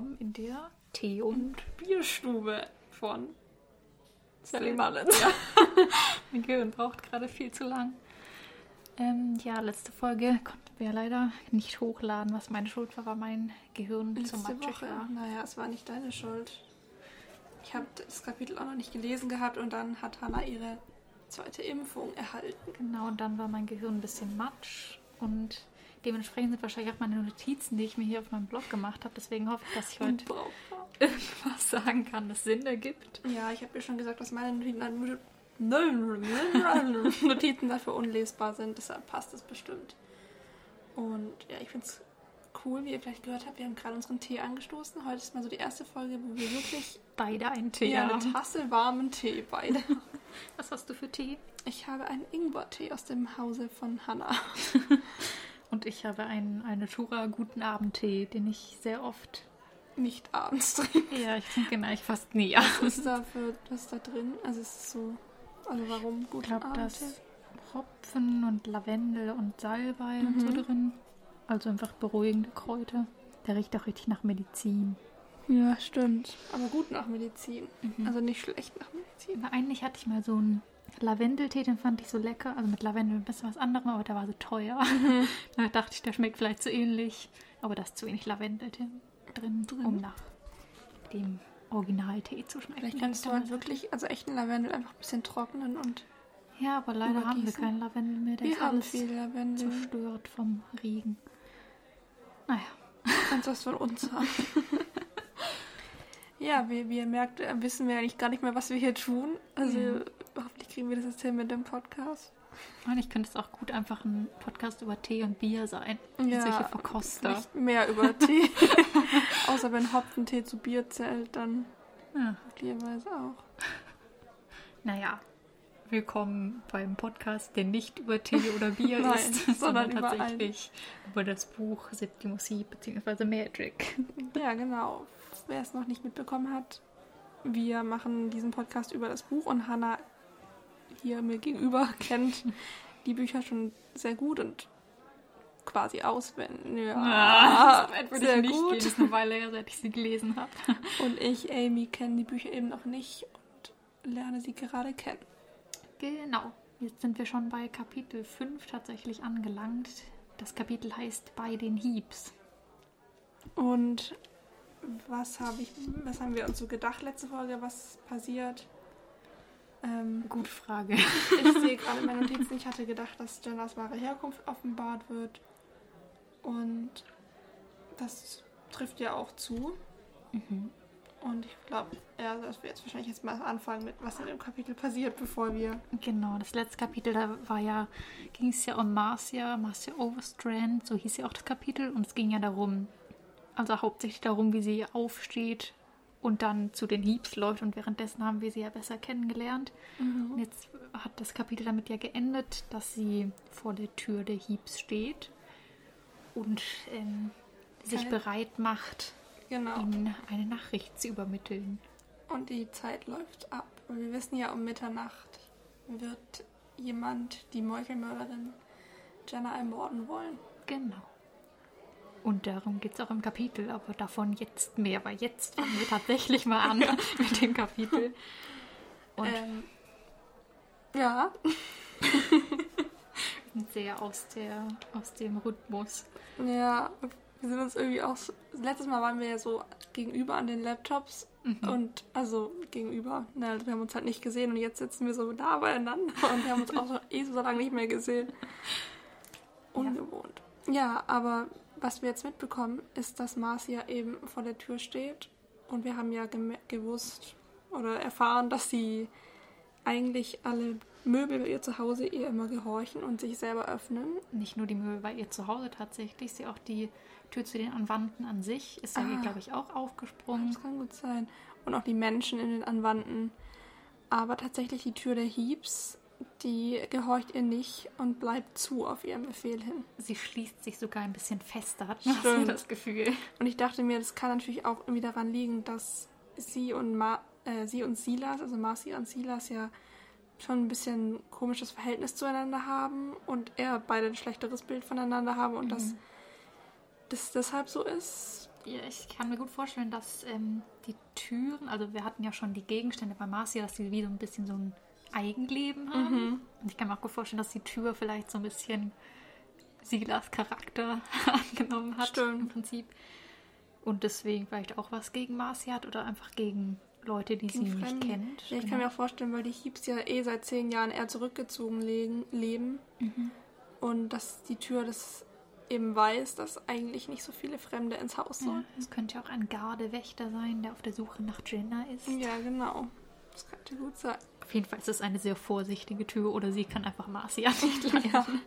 Willkommen in der Tee- und Bierstube von Sally Mullins. Ja. mein Gehirn braucht gerade viel zu lang. Ähm, ja, letzte Folge konnten wir leider nicht hochladen, was meine Schuld war, weil mein Gehirn Letzte zum matschig Woche. war. Naja, es war nicht deine Schuld. Ich habe das Kapitel auch noch nicht gelesen gehabt und dann hat Hannah ihre zweite Impfung erhalten. Genau, und dann war mein Gehirn ein bisschen matsch und dementsprechend sind wahrscheinlich auch meine Notizen, die ich mir hier auf meinem Blog gemacht habe. Deswegen hoffe ich, dass ich heute irgendwas sagen kann, das Sinn ergibt. Ja, ich habe dir schon gesagt, dass meine Notizen, dafür unlesbar sind. Deshalb passt es bestimmt. Und ja, ich finde es cool, wie ihr vielleicht gehört habt. Wir haben gerade unseren Tee angestoßen. Heute ist mal so die erste Folge, wo wir wirklich Beide einen Tee ja, eine. Tasse warmen Tee beide. Was hast du für Tee? Ich habe einen Ingwer-Tee aus dem Hause von Hannah. Und ich habe einen, eine Tura Guten Abend-Tee, den ich sehr oft. Nicht abends trinken. Ja, ich trinke ihn eigentlich fast nie. Was ist da für was ist da drin? Also es ist so. Also warum Ich gut glaube, da ist Hopfen und Lavendel und Salbei und so Mhm. drin. Also einfach beruhigende Kräuter. Der riecht auch richtig nach Medizin. Ja, stimmt. Aber gut nach Medizin. Mhm. Also nicht schlecht nach Medizin. Aber eigentlich hatte ich mal so einen Lavendeltee, den fand ich so lecker. Also mit Lavendel ein bisschen was anderem, aber der war so teuer. Mhm. da dachte ich, der schmeckt vielleicht so ähnlich. Aber da ist zu wenig Lavendel drin, drin, um nach dem Originaltee zu schmecken. Vielleicht kannst du halt wirklich, also echten Lavendel einfach ein bisschen trocknen und. Ja, aber leider haben wir keinen Lavendel mehr. Der wir ist haben alles viel Lavendel. zerstört vom Regen. Naja. Du kannst was von uns haben. ja, wie, wie ihr merkt, äh, wissen wir eigentlich gar nicht mehr, was wir hier tun. Also Ja. Kriegen wir das jetzt hin mit dem Podcast. Und ich könnte es auch gut einfach ein Podcast über Tee und Bier sein. Ja, Solche Verkoster. Nicht mehr über Tee. Außer wenn Hopfentee zu Bier zählt, dann Ja. möglicherweise auch. Naja, willkommen beim Podcast, der nicht über Tee oder Bier Nein, ist, sondern über tatsächlich über das Buch Septimosie bzw. Magic. Ja, genau. Wer es noch nicht mitbekommen hat, wir machen diesen Podcast über das Buch und Hannah hier mir gegenüber kennt die Bücher schon sehr gut und quasi auswendig. Ja, Ah, so weit würde sehr ich nicht gut. gehen. Das ist eine Weile her, seit ich sie gelesen habe. Und ich, Amy, kenne die Bücher eben noch nicht und lerne sie gerade kennen. Genau. Jetzt sind wir schon bei Kapitel 5 tatsächlich angelangt. Das Kapitel heißt Bei den Hiebs. Und was habe ich, was haben wir uns so gedacht letzte Folge, was passiert? Ähm, Gute Frage. Ich sehe gerade in meinen Notizen, ich hatte gedacht, dass Jennas wahre Herkunft offenbart wird. Und das trifft ja auch zu. Und ich glaube, ja, dass wir jetzt wahrscheinlich jetzt mal anfangen mit, was in dem Kapitel passiert, bevor wir. Genau, das letzte Kapitel, da war ja, ging es ja um Marcia, Marcia Overstrand, so hieß ja auch das Kapitel. Und es ging ja darum, also hauptsächlich darum, wie sie aufsteht und dann zu den Hiebs läuft. Und währenddessen haben wir sie ja besser kennengelernt. Und jetzt hat das Kapitel damit ja geendet, dass sie vor der Tür der Hiebs steht und ähm, sich bereit macht, Genau. ihnen eine Nachricht zu übermitteln. Und die Zeit läuft ab. Und wir wissen ja, um Mitternacht wird jemand die Meuchelmörderin Jenna ermorden wollen. Genau. Und darum geht es auch im Kapitel, aber davon jetzt mehr, weil jetzt fangen wir tatsächlich mal an mit dem Kapitel. Und Ähm, ja, sehr aus, der, aus dem Rhythmus. Ja, wir sind uns irgendwie auch. So, letztes Mal waren wir ja so gegenüber an den Laptops und also gegenüber. Na, wir haben uns halt nicht gesehen und jetzt sitzen wir so nah beieinander und wir haben uns auch so, eh so lange nicht mehr gesehen. Ungewohnt. Ja. aber was wir jetzt mitbekommen, ist, dass Marcia eben vor der Tür steht und wir haben ja gewusst oder erfahren, dass sie eigentlich alle Möbel bei ihr zu Hause ihr immer gehorchen und sich selber öffnen. Nicht nur die Möbel bei ihr zu Hause tatsächlich, sie auch die Tür zu den Anwanden an sich ist ja, Ah. glaube ich, auch aufgesprungen. Das kann gut sein. Und auch die Menschen in den Anwanden. Aber tatsächlich die Tür der Hiebs, die gehorcht ihr nicht und bleibt zu auf ihren Befehl hin. Sie schließt sich sogar ein bisschen fester, hat man das Gefühl. Und ich dachte mir, das kann natürlich auch irgendwie daran liegen, dass sie und, Ma äh, sie und Silas, also Marcia und Silas, ja schon ein bisschen komisches Verhältnis zueinander haben und eher beide ein schlechteres Bild voneinander haben und dass das deshalb so ist. Ja, ich kann mir gut vorstellen, dass ähm, die Türen, also wir hatten ja schon die Gegenstände bei Marcia, dass die wie so ein bisschen so ein Eigenleben haben. Mhm. Und ich kann mir auch gut vorstellen, dass die Tür vielleicht so ein bisschen Silas Charakter angenommen hat Stimmt. im Prinzip. Und deswegen vielleicht auch was gegen Marcia hat oder einfach gegen Leute, die sie Gegen nicht kennt. Ja, ich kann mir auch vorstellen, weil die Heeps ja eh seit zehn Jahren eher zurückgezogen leben. Mhm. Und dass die Tür das eben weiß, dass eigentlich nicht so viele Fremde ins Haus Ja, sollen. es könnte ja auch ein Gardewächter sein, der auf der Suche nach Jenna ist. Ja, genau. Das könnte gut sein. Auf jeden Fall ist es eine sehr vorsichtige Tür oder sie kann einfach Marcia nicht leiden.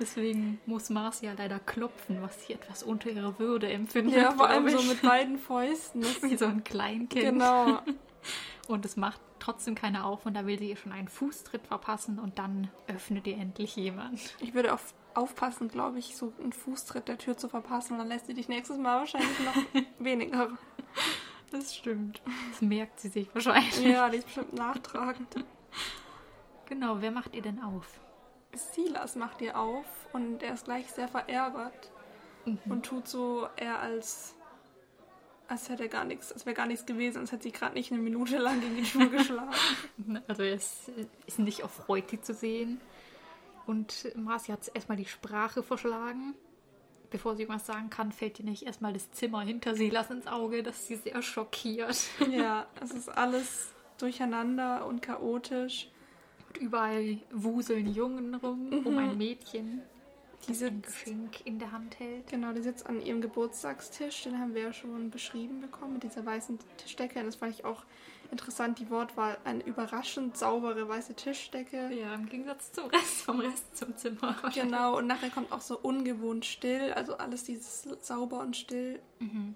Deswegen muss Marcia leider klopfen, was sie etwas unter ihrer Würde empfindet. Ja, vor allem so mit beiden Fäusten. Das wie so ein Kleinkind. genau. Und es macht trotzdem keiner auf und da will sie ihr schon einen Fußtritt verpassen und dann öffnet ihr endlich jemand. Ich würde auf, aufpassen, glaube ich, so einen Fußtritt der Tür zu verpassen. Und dann lässt sie dich nächstes Mal wahrscheinlich noch weniger. Das stimmt. Das merkt sie sich wahrscheinlich. Ja, die ist bestimmt nachtragend. Genau, wer macht ihr denn auf? Silas macht ihr auf und er ist gleich sehr verärgert und tut so eher als als hätte er gar nichts, als wäre gar nichts gewesen, als hätte sie gerade nicht eine Minute lang gegen die Tür geschlagen. Also er ist, ist nicht erfreut, die zu sehen. Und Marcia hat erstmal die Sprache verschlagen. Bevor sie irgendwas sagen kann, fällt ihr nicht erstmal das Zimmer hinter Silas ins Auge, das sie sehr schockiert. ja, es ist alles durcheinander und chaotisch. Und überall wuseln Jungen rum, um ein Mädchen, Die das ein sitzt, Geschenk in der Hand hält. genau, die sitzt an ihrem Geburtstagstisch, den haben wir ja schon beschrieben bekommen, mit dieser weißen Tischdecke. Und das fand ich auch interessant, die Wortwahl, eine überraschend saubere weiße Tischdecke. Ja, im Gegensatz zum Rest, vom Rest zum Zimmer. Genau, und nachher kommt auch so ungewohnt still, also alles dieses sauber und still.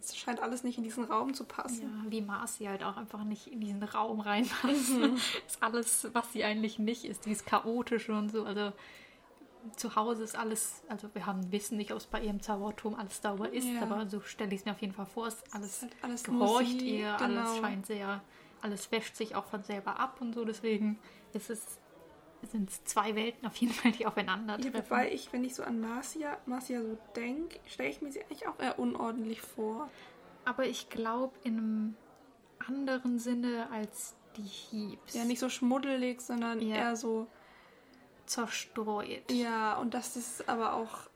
Es scheint alles nicht in diesen Raum zu passen. Ja, wie Marcy halt auch einfach nicht in diesen Raum reinpasst. Ist alles, was sie eigentlich nicht ist, dieses Chaotische und so. Also zu Hause ist alles, also wir haben wissen nicht, ob es bei ihrem Zauberturm alles sauber ist, Ja. aber so stelle ich es mir auf jeden Fall vor. Es ist alles, halt alles gehorcht sie, ihr, genau. alles scheint sehr, alles wäscht sich auch von selber ab und so. Deswegen ist es sind es zwei Welten auf jeden Fall, die Ja, aufeinandertreffen. wobei ich, wenn ich so an Marcia, Marcia so denke, stelle ich mir sie eigentlich auch eher unordentlich vor. aber ich glaube in einem anderen Sinne als die Heaps. Ja, nicht so schmuddelig, sondern Ja. eher so, zerstreut. ja, und dass das aber auch,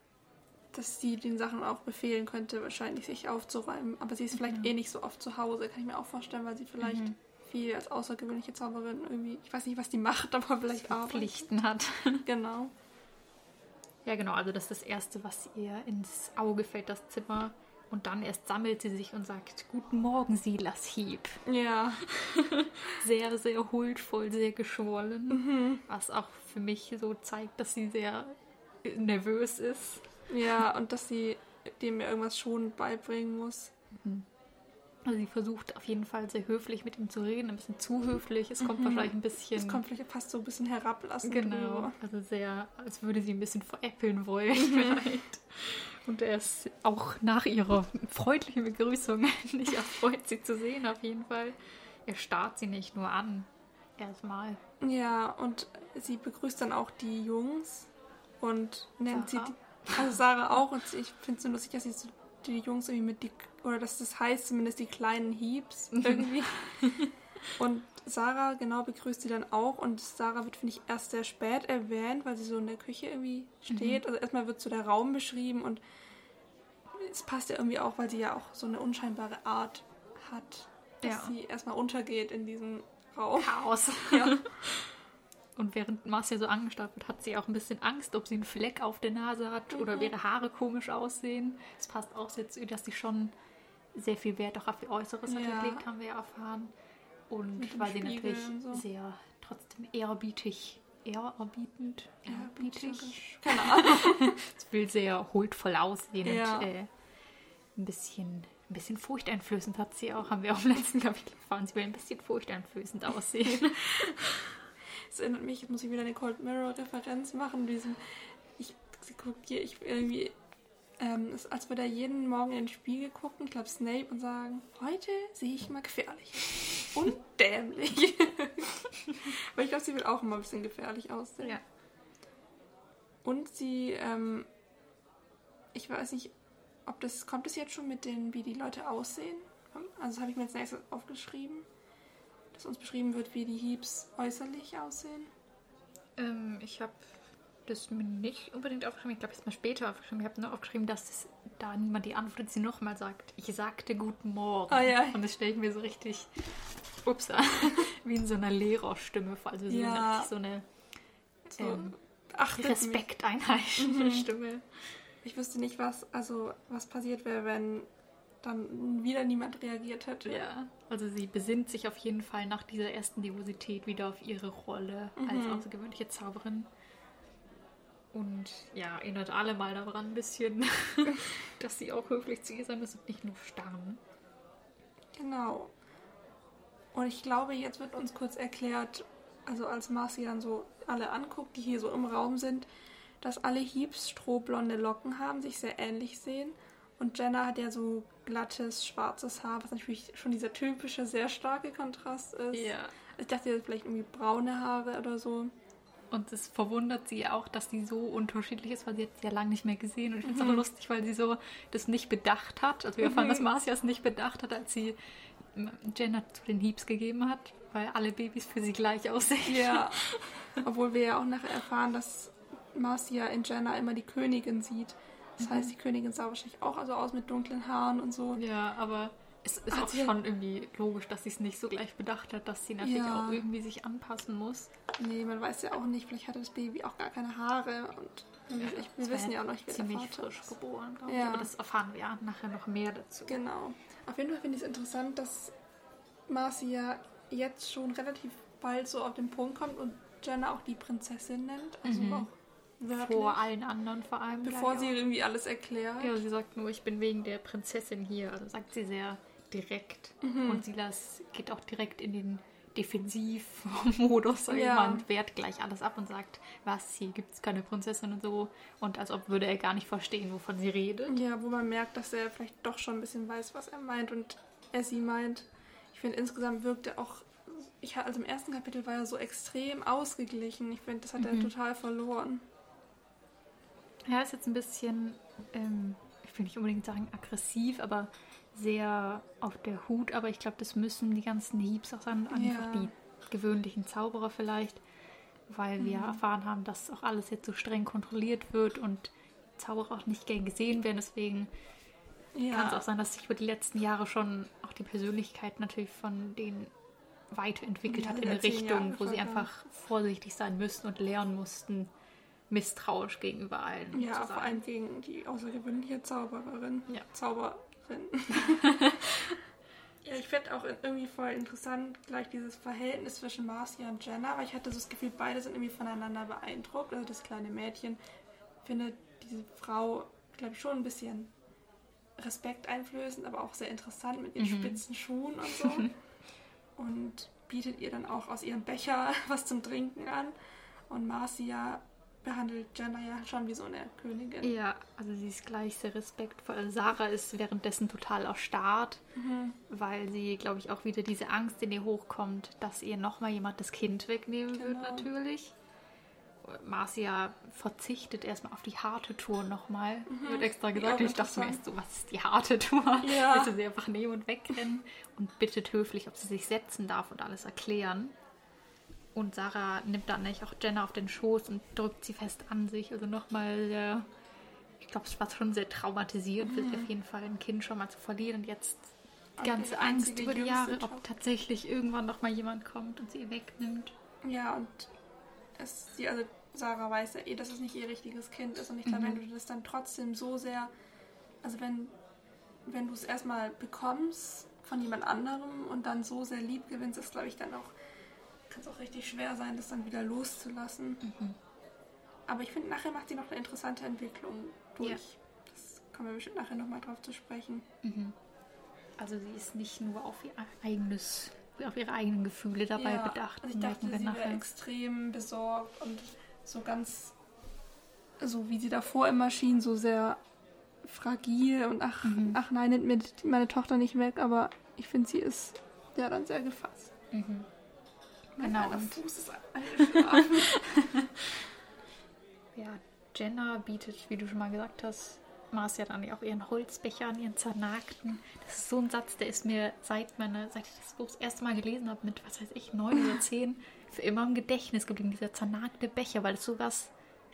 dass sie den Sachen auch befehlen könnte, wahrscheinlich sich aufzuräumen. Aber sie ist vielleicht eh nicht so oft zu Hause, kann ich mir auch vorstellen, weil sie vielleicht Mhm. Viel als außergewöhnliche Zauberin irgendwie, ich weiß nicht, was die macht, aber vielleicht arbeitet. Pflichten hat. Genau. Ja, genau, also das ist das Erste, was ihr ins Auge fällt, das Zimmer. Und dann erst sammelt sie sich und sagt, Guten Morgen, Silas Hieb. Ja, Sehr, sehr huldvoll, sehr geschwollen. Was auch für mich so zeigt, dass sie sehr nervös ist. ja, und dass sie dem irgendwas schon beibringen muss. Also sie versucht auf jeden Fall sehr höflich mit ihm zu reden, ein bisschen zu höflich. Es kommt wahrscheinlich ein bisschen... Das kommt vielleicht fast so ein bisschen herablassen. Genau, drüber. also sehr, als würde sie ein bisschen veräppeln wollen vielleicht. Und er ist auch nach ihrer freundlichen Begrüßung nicht erfreut, sie zu sehen auf jeden Fall. Er starrt sie nicht nur an, erstmal. Ja, und sie begrüßt dann auch die Jungs und nennt Sarah. sie, die, also Sarah auch. Und ich finde es so lustig, dass sie so die Jungs irgendwie mit die, oder dass das heißt zumindest die kleinen Heaps irgendwie. und Sarah genau begrüßt sie dann auch und Sarah wird, finde ich, erst sehr spät erwähnt, weil sie so in der Küche irgendwie steht. Also erstmal wird so der Raum beschrieben und es passt ja irgendwie auch, weil sie ja auch so eine unscheinbare Art hat, dass Ja. sie erstmal untergeht in diesem Raum. Chaos. Ja. Und während Marcia so angestarrt wird, hat sie auch ein bisschen Angst, ob sie einen Fleck auf der Nase hat oder ihre Haare komisch aussehen. Es passt auch sehr zu dass sie schon sehr viel Wert auch auf ihr Äußeres hat Ja. gelegt, haben wir erfahren. Und weil sie natürlich so. sehr trotzdem ehrerbietig, ehrerbietend, ehrerbietig, Keine Ahnung. es will sehr huldvoll aussehen Ja. und äh, ein bisschen, ein bisschen furchteinflößend hat sie auch, haben wir auch im letzten Kapitel erfahren. Sie will ein bisschen furchteinflößend aussehen. Es erinnert mich, jetzt muss ich wieder eine Cold Mirror Referenz machen, diesen, ich gucke hier, ich irgendwie, ähm, ist, als würde er jeden Morgen in den Spiegel gucken, ich glaube Snape, und sagen, heute sehe ich mal gefährlich. Und dämlich. Weil ich glaube, sie will auch immer ein bisschen gefährlich aussehen. ja. Und sie, ähm, ich weiß nicht, ob das, kommt es jetzt schon mit den, wie die Leute aussehen? Also das habe ich mir jetzt nächstes aufgeschrieben, dass uns beschrieben wird, wie die Heaps äußerlich aussehen. Ähm, ich habe das mir nicht unbedingt aufgeschrieben. Ich glaube, ich habe es mal später aufgeschrieben. Ich habe nur aufgeschrieben, dass es da niemand die Antwort sie nochmal sagt. Ich sagte Guten Morgen. Ah, ja. Und das stelle ich mir so richtig, ups, wie in so einer Lehrerstimme vor. Also so Ja. eine, so eine So, ähm, mich. respekteinheischende Mhm. Stimme. Ich wüsste nicht, was, also, was passiert wäre, wenn dann wieder niemand reagiert hätte. Ja, also sie besinnt sich auf jeden Fall nach dieser ersten Nervosität wieder auf ihre Rolle als Mhm. außergewöhnliche Zauberin. Und ja, erinnert alle mal daran ein bisschen, dass sie auch höflich zu ihr sein müssen und nicht nur starren. Genau. Und ich glaube, jetzt wird uns kurz erklärt, also als Marcy dann so alle anguckt, die hier so im Raum sind, dass alle Heaps strohblonde Locken haben, sich sehr ähnlich sehen. Und Jenna hat ja so glattes, schwarzes Haar, was natürlich schon dieser typische, sehr starke Kontrast ist. Ich dachte, sie hat vielleicht irgendwie braune Haare oder so. Und es verwundert sie auch, dass die so unterschiedlich ist, weil sie hat sie ja lange nicht mehr gesehen. Und ich finde es Mhm. auch lustig, weil sie so das nicht bedacht hat. Also wir erfahren, Mhm. dass Marcia es nicht bedacht hat, als sie ähm, Jenna zu den Heaps gegeben hat, weil alle Babys für sie gleich aussehen. Ja. Obwohl wir ja auch nachher erfahren, dass Marcia in Jenna immer die Königin sieht. Das heißt, die Königin sah wahrscheinlich auch also aus mit dunklen Haaren und so. Ja, aber es ist Hat auch schon irgendwie logisch, dass sie es nicht so gleich bedacht hat, dass sie natürlich Ja. auch irgendwie sich anpassen muss. Nee, man weiß ja auch nicht, vielleicht hatte das Baby auch gar keine Haare und wir, ich, wir wissen ja auch noch nicht, wer der ziemlich frisch ist. geboren, glaube ich. Ja. Aber das erfahren wir ja nachher noch mehr dazu. Genau. Auf jeden Fall finde ich es interessant, dass Marcia jetzt schon relativ bald so auf den Punkt kommt und Jenna auch die Prinzessin nennt. Also Mhm. auch wörtlich. Vor allen anderen vor allem. bevor sie auch. irgendwie alles erklärt. Ja, sie sagt nur, ich bin wegen der Prinzessin hier. Also sagt sie sehr direkt. Mhm. Und Silas geht auch direkt in den Defensivmodus, Ja. und wehrt gleich alles ab und sagt, was, hier gibt es keine Prinzessin und so. Und als ob würde er gar nicht verstehen, wovon sie redet. Ja, wo man merkt, dass er vielleicht doch schon ein bisschen weiß, was er meint und er sie meint. Ich finde, insgesamt wirkt er auch. Ich, also im ersten Kapitel war er so extrem ausgeglichen. Ich finde, das hat er Mhm. total verloren. Ja, ist jetzt ein bisschen, ähm, ich will nicht unbedingt sagen aggressiv, aber sehr auf der Hut. Aber ich glaube, das müssen die ganzen Heaps auch sein. Einfach Ja. die gewöhnlichen Zauberer vielleicht. Weil wir Mhm. erfahren haben, dass auch alles jetzt so streng kontrolliert wird und Zauberer auch nicht gern gesehen werden. Deswegen kann es auch sein, dass sich über die letzten Jahre schon auch die Persönlichkeit natürlich von denen weiterentwickelt Ja, hat in in eine Richtung, wo sie ja. einfach vorsichtig sein müssten und lernen mussten, misstrauisch gegenüber allen Ja, zu vor allem gegen die außergewöhnliche Zaubererin. Ja. Zauberin. ja, ich finde auch irgendwie voll interessant gleich dieses Verhältnis zwischen Marcia und Jenna, weil ich hatte so das Gefühl, beide sind irgendwie voneinander beeindruckt. Also das kleine Mädchen findet diese Frau, glaube ich, schon ein bisschen respekteinflößend, aber auch sehr interessant mit ihren Mhm. spitzen Schuhen und so. und bietet ihr dann auch aus ihrem Becher was zum Trinken an. Und Marcia behandelt Jenna ja schon wie so eine Königin. Ja, also sie ist gleich sehr respektvoll. Also Sarah ist währenddessen total erstarrt, Mhm. weil sie, glaube ich, auch wieder diese Angst in ihr hochkommt, dass ihr nochmal jemand das Kind wegnehmen wird, Genau. natürlich. Marcia verzichtet erstmal auf die harte Tour nochmal. Wird extra Ja, gesagt. Und ich dachte mir erst so, was ist die harte Tour? Ja. Willst du sie einfach nehmen und wegrennen? Und bittet höflich, ob sie sich setzen darf und alles erklären. Und Sarah nimmt dann nicht auch Jenna auf den Schoß und drückt sie fest an sich. Also nochmal sehr, ich glaube, es war schon sehr traumatisierend für sie auf jeden Fall, ein Kind schon mal zu verlieren. Und jetzt die ganze die Angst über die Jahre, ob tatsächlich irgendwann nochmal jemand kommt und sie ihr wegnimmt. Ja, und es, sie, also Sarah weiß ja eh, dass es nicht ihr richtiges Kind ist. Und ich glaube, Mhm. wenn du das dann trotzdem so sehr, also wenn, wenn du es erstmal bekommst von jemand anderem und dann so sehr lieb gewinnst, ist glaube ich dann auch, kann es auch richtig schwer sein, das dann wieder loszulassen. Mhm. Aber ich finde, nachher macht sie noch eine interessante Entwicklung durch. Ja. Das kommen wir bestimmt nachher nochmal drauf zu sprechen. Also sie ist nicht nur auf ihr eigenes, auf ihre eigenen Gefühle dabei Ja, bedacht. Also ich dachte, sie wäre nachher. extrem besorgt und so ganz, so wie sie davor immer schien, so sehr fragil und ach, Mhm. ach nein, nimmt mir meine Tochter nicht weg, aber ich finde, sie ist ja dann sehr gefasst. Mhm. Mein Genau, und- Fuß ist. Ja, Jenna bietet, wie du schon mal gesagt hast, Marcia dann ja auch ihren Holzbecher an ihren zernagten. Das ist so ein Satz, der ist mir seit meiner, seit ich das Buch das erste Mal gelesen habe, mit was weiß ich, neun oder zehn, für immer im Gedächtnis geblieben, dieser zernagte Becher, weil es so was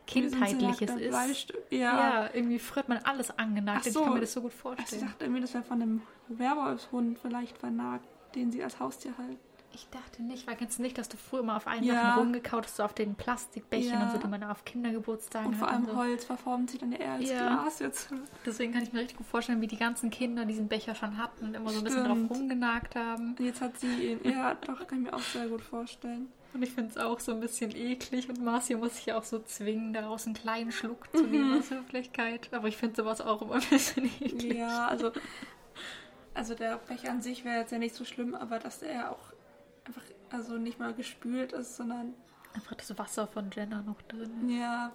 Kindheitliches ist. Bleistück. Ja. Ja. irgendwie früher hat man alles angenagt. Ach Ich so. kann mir das so gut Ich vorstellen. dachte irgendwie, das wäre von einem Werwolfshund vielleicht vernagt, den sie als Haustier halten. Ich dachte nicht, weil kennst du nicht, dass du früher immer auf einen Ja. Sachen rumgekaut hast, so auf den Plastikbechern Ja. und so, die man auf Kindergeburtstagen Und vor hat allem und so. Holz verformt sie dann eher als Ja. Glas jetzt. Deswegen kann ich mir richtig gut vorstellen, wie die ganzen Kinder diesen Becher schon hatten und immer so ein bisschen drauf rumgenagt haben. Und Jetzt hat sie ihn. Ja, doch, kann ich mir auch sehr gut vorstellen. Und ich finde es auch so ein bisschen eklig und Marcia muss sich ja auch so zwingen, daraus einen kleinen Schluck zu nehmen aus Höflichkeit. Aber ich finde sowas auch immer ein bisschen eklig. Ja, also. Also der Becher an sich wäre jetzt ja nicht so schlimm, aber dass der auch einfach also nicht mal gespült ist, sondern Einfach das Wasser von Jenna noch drin. ja,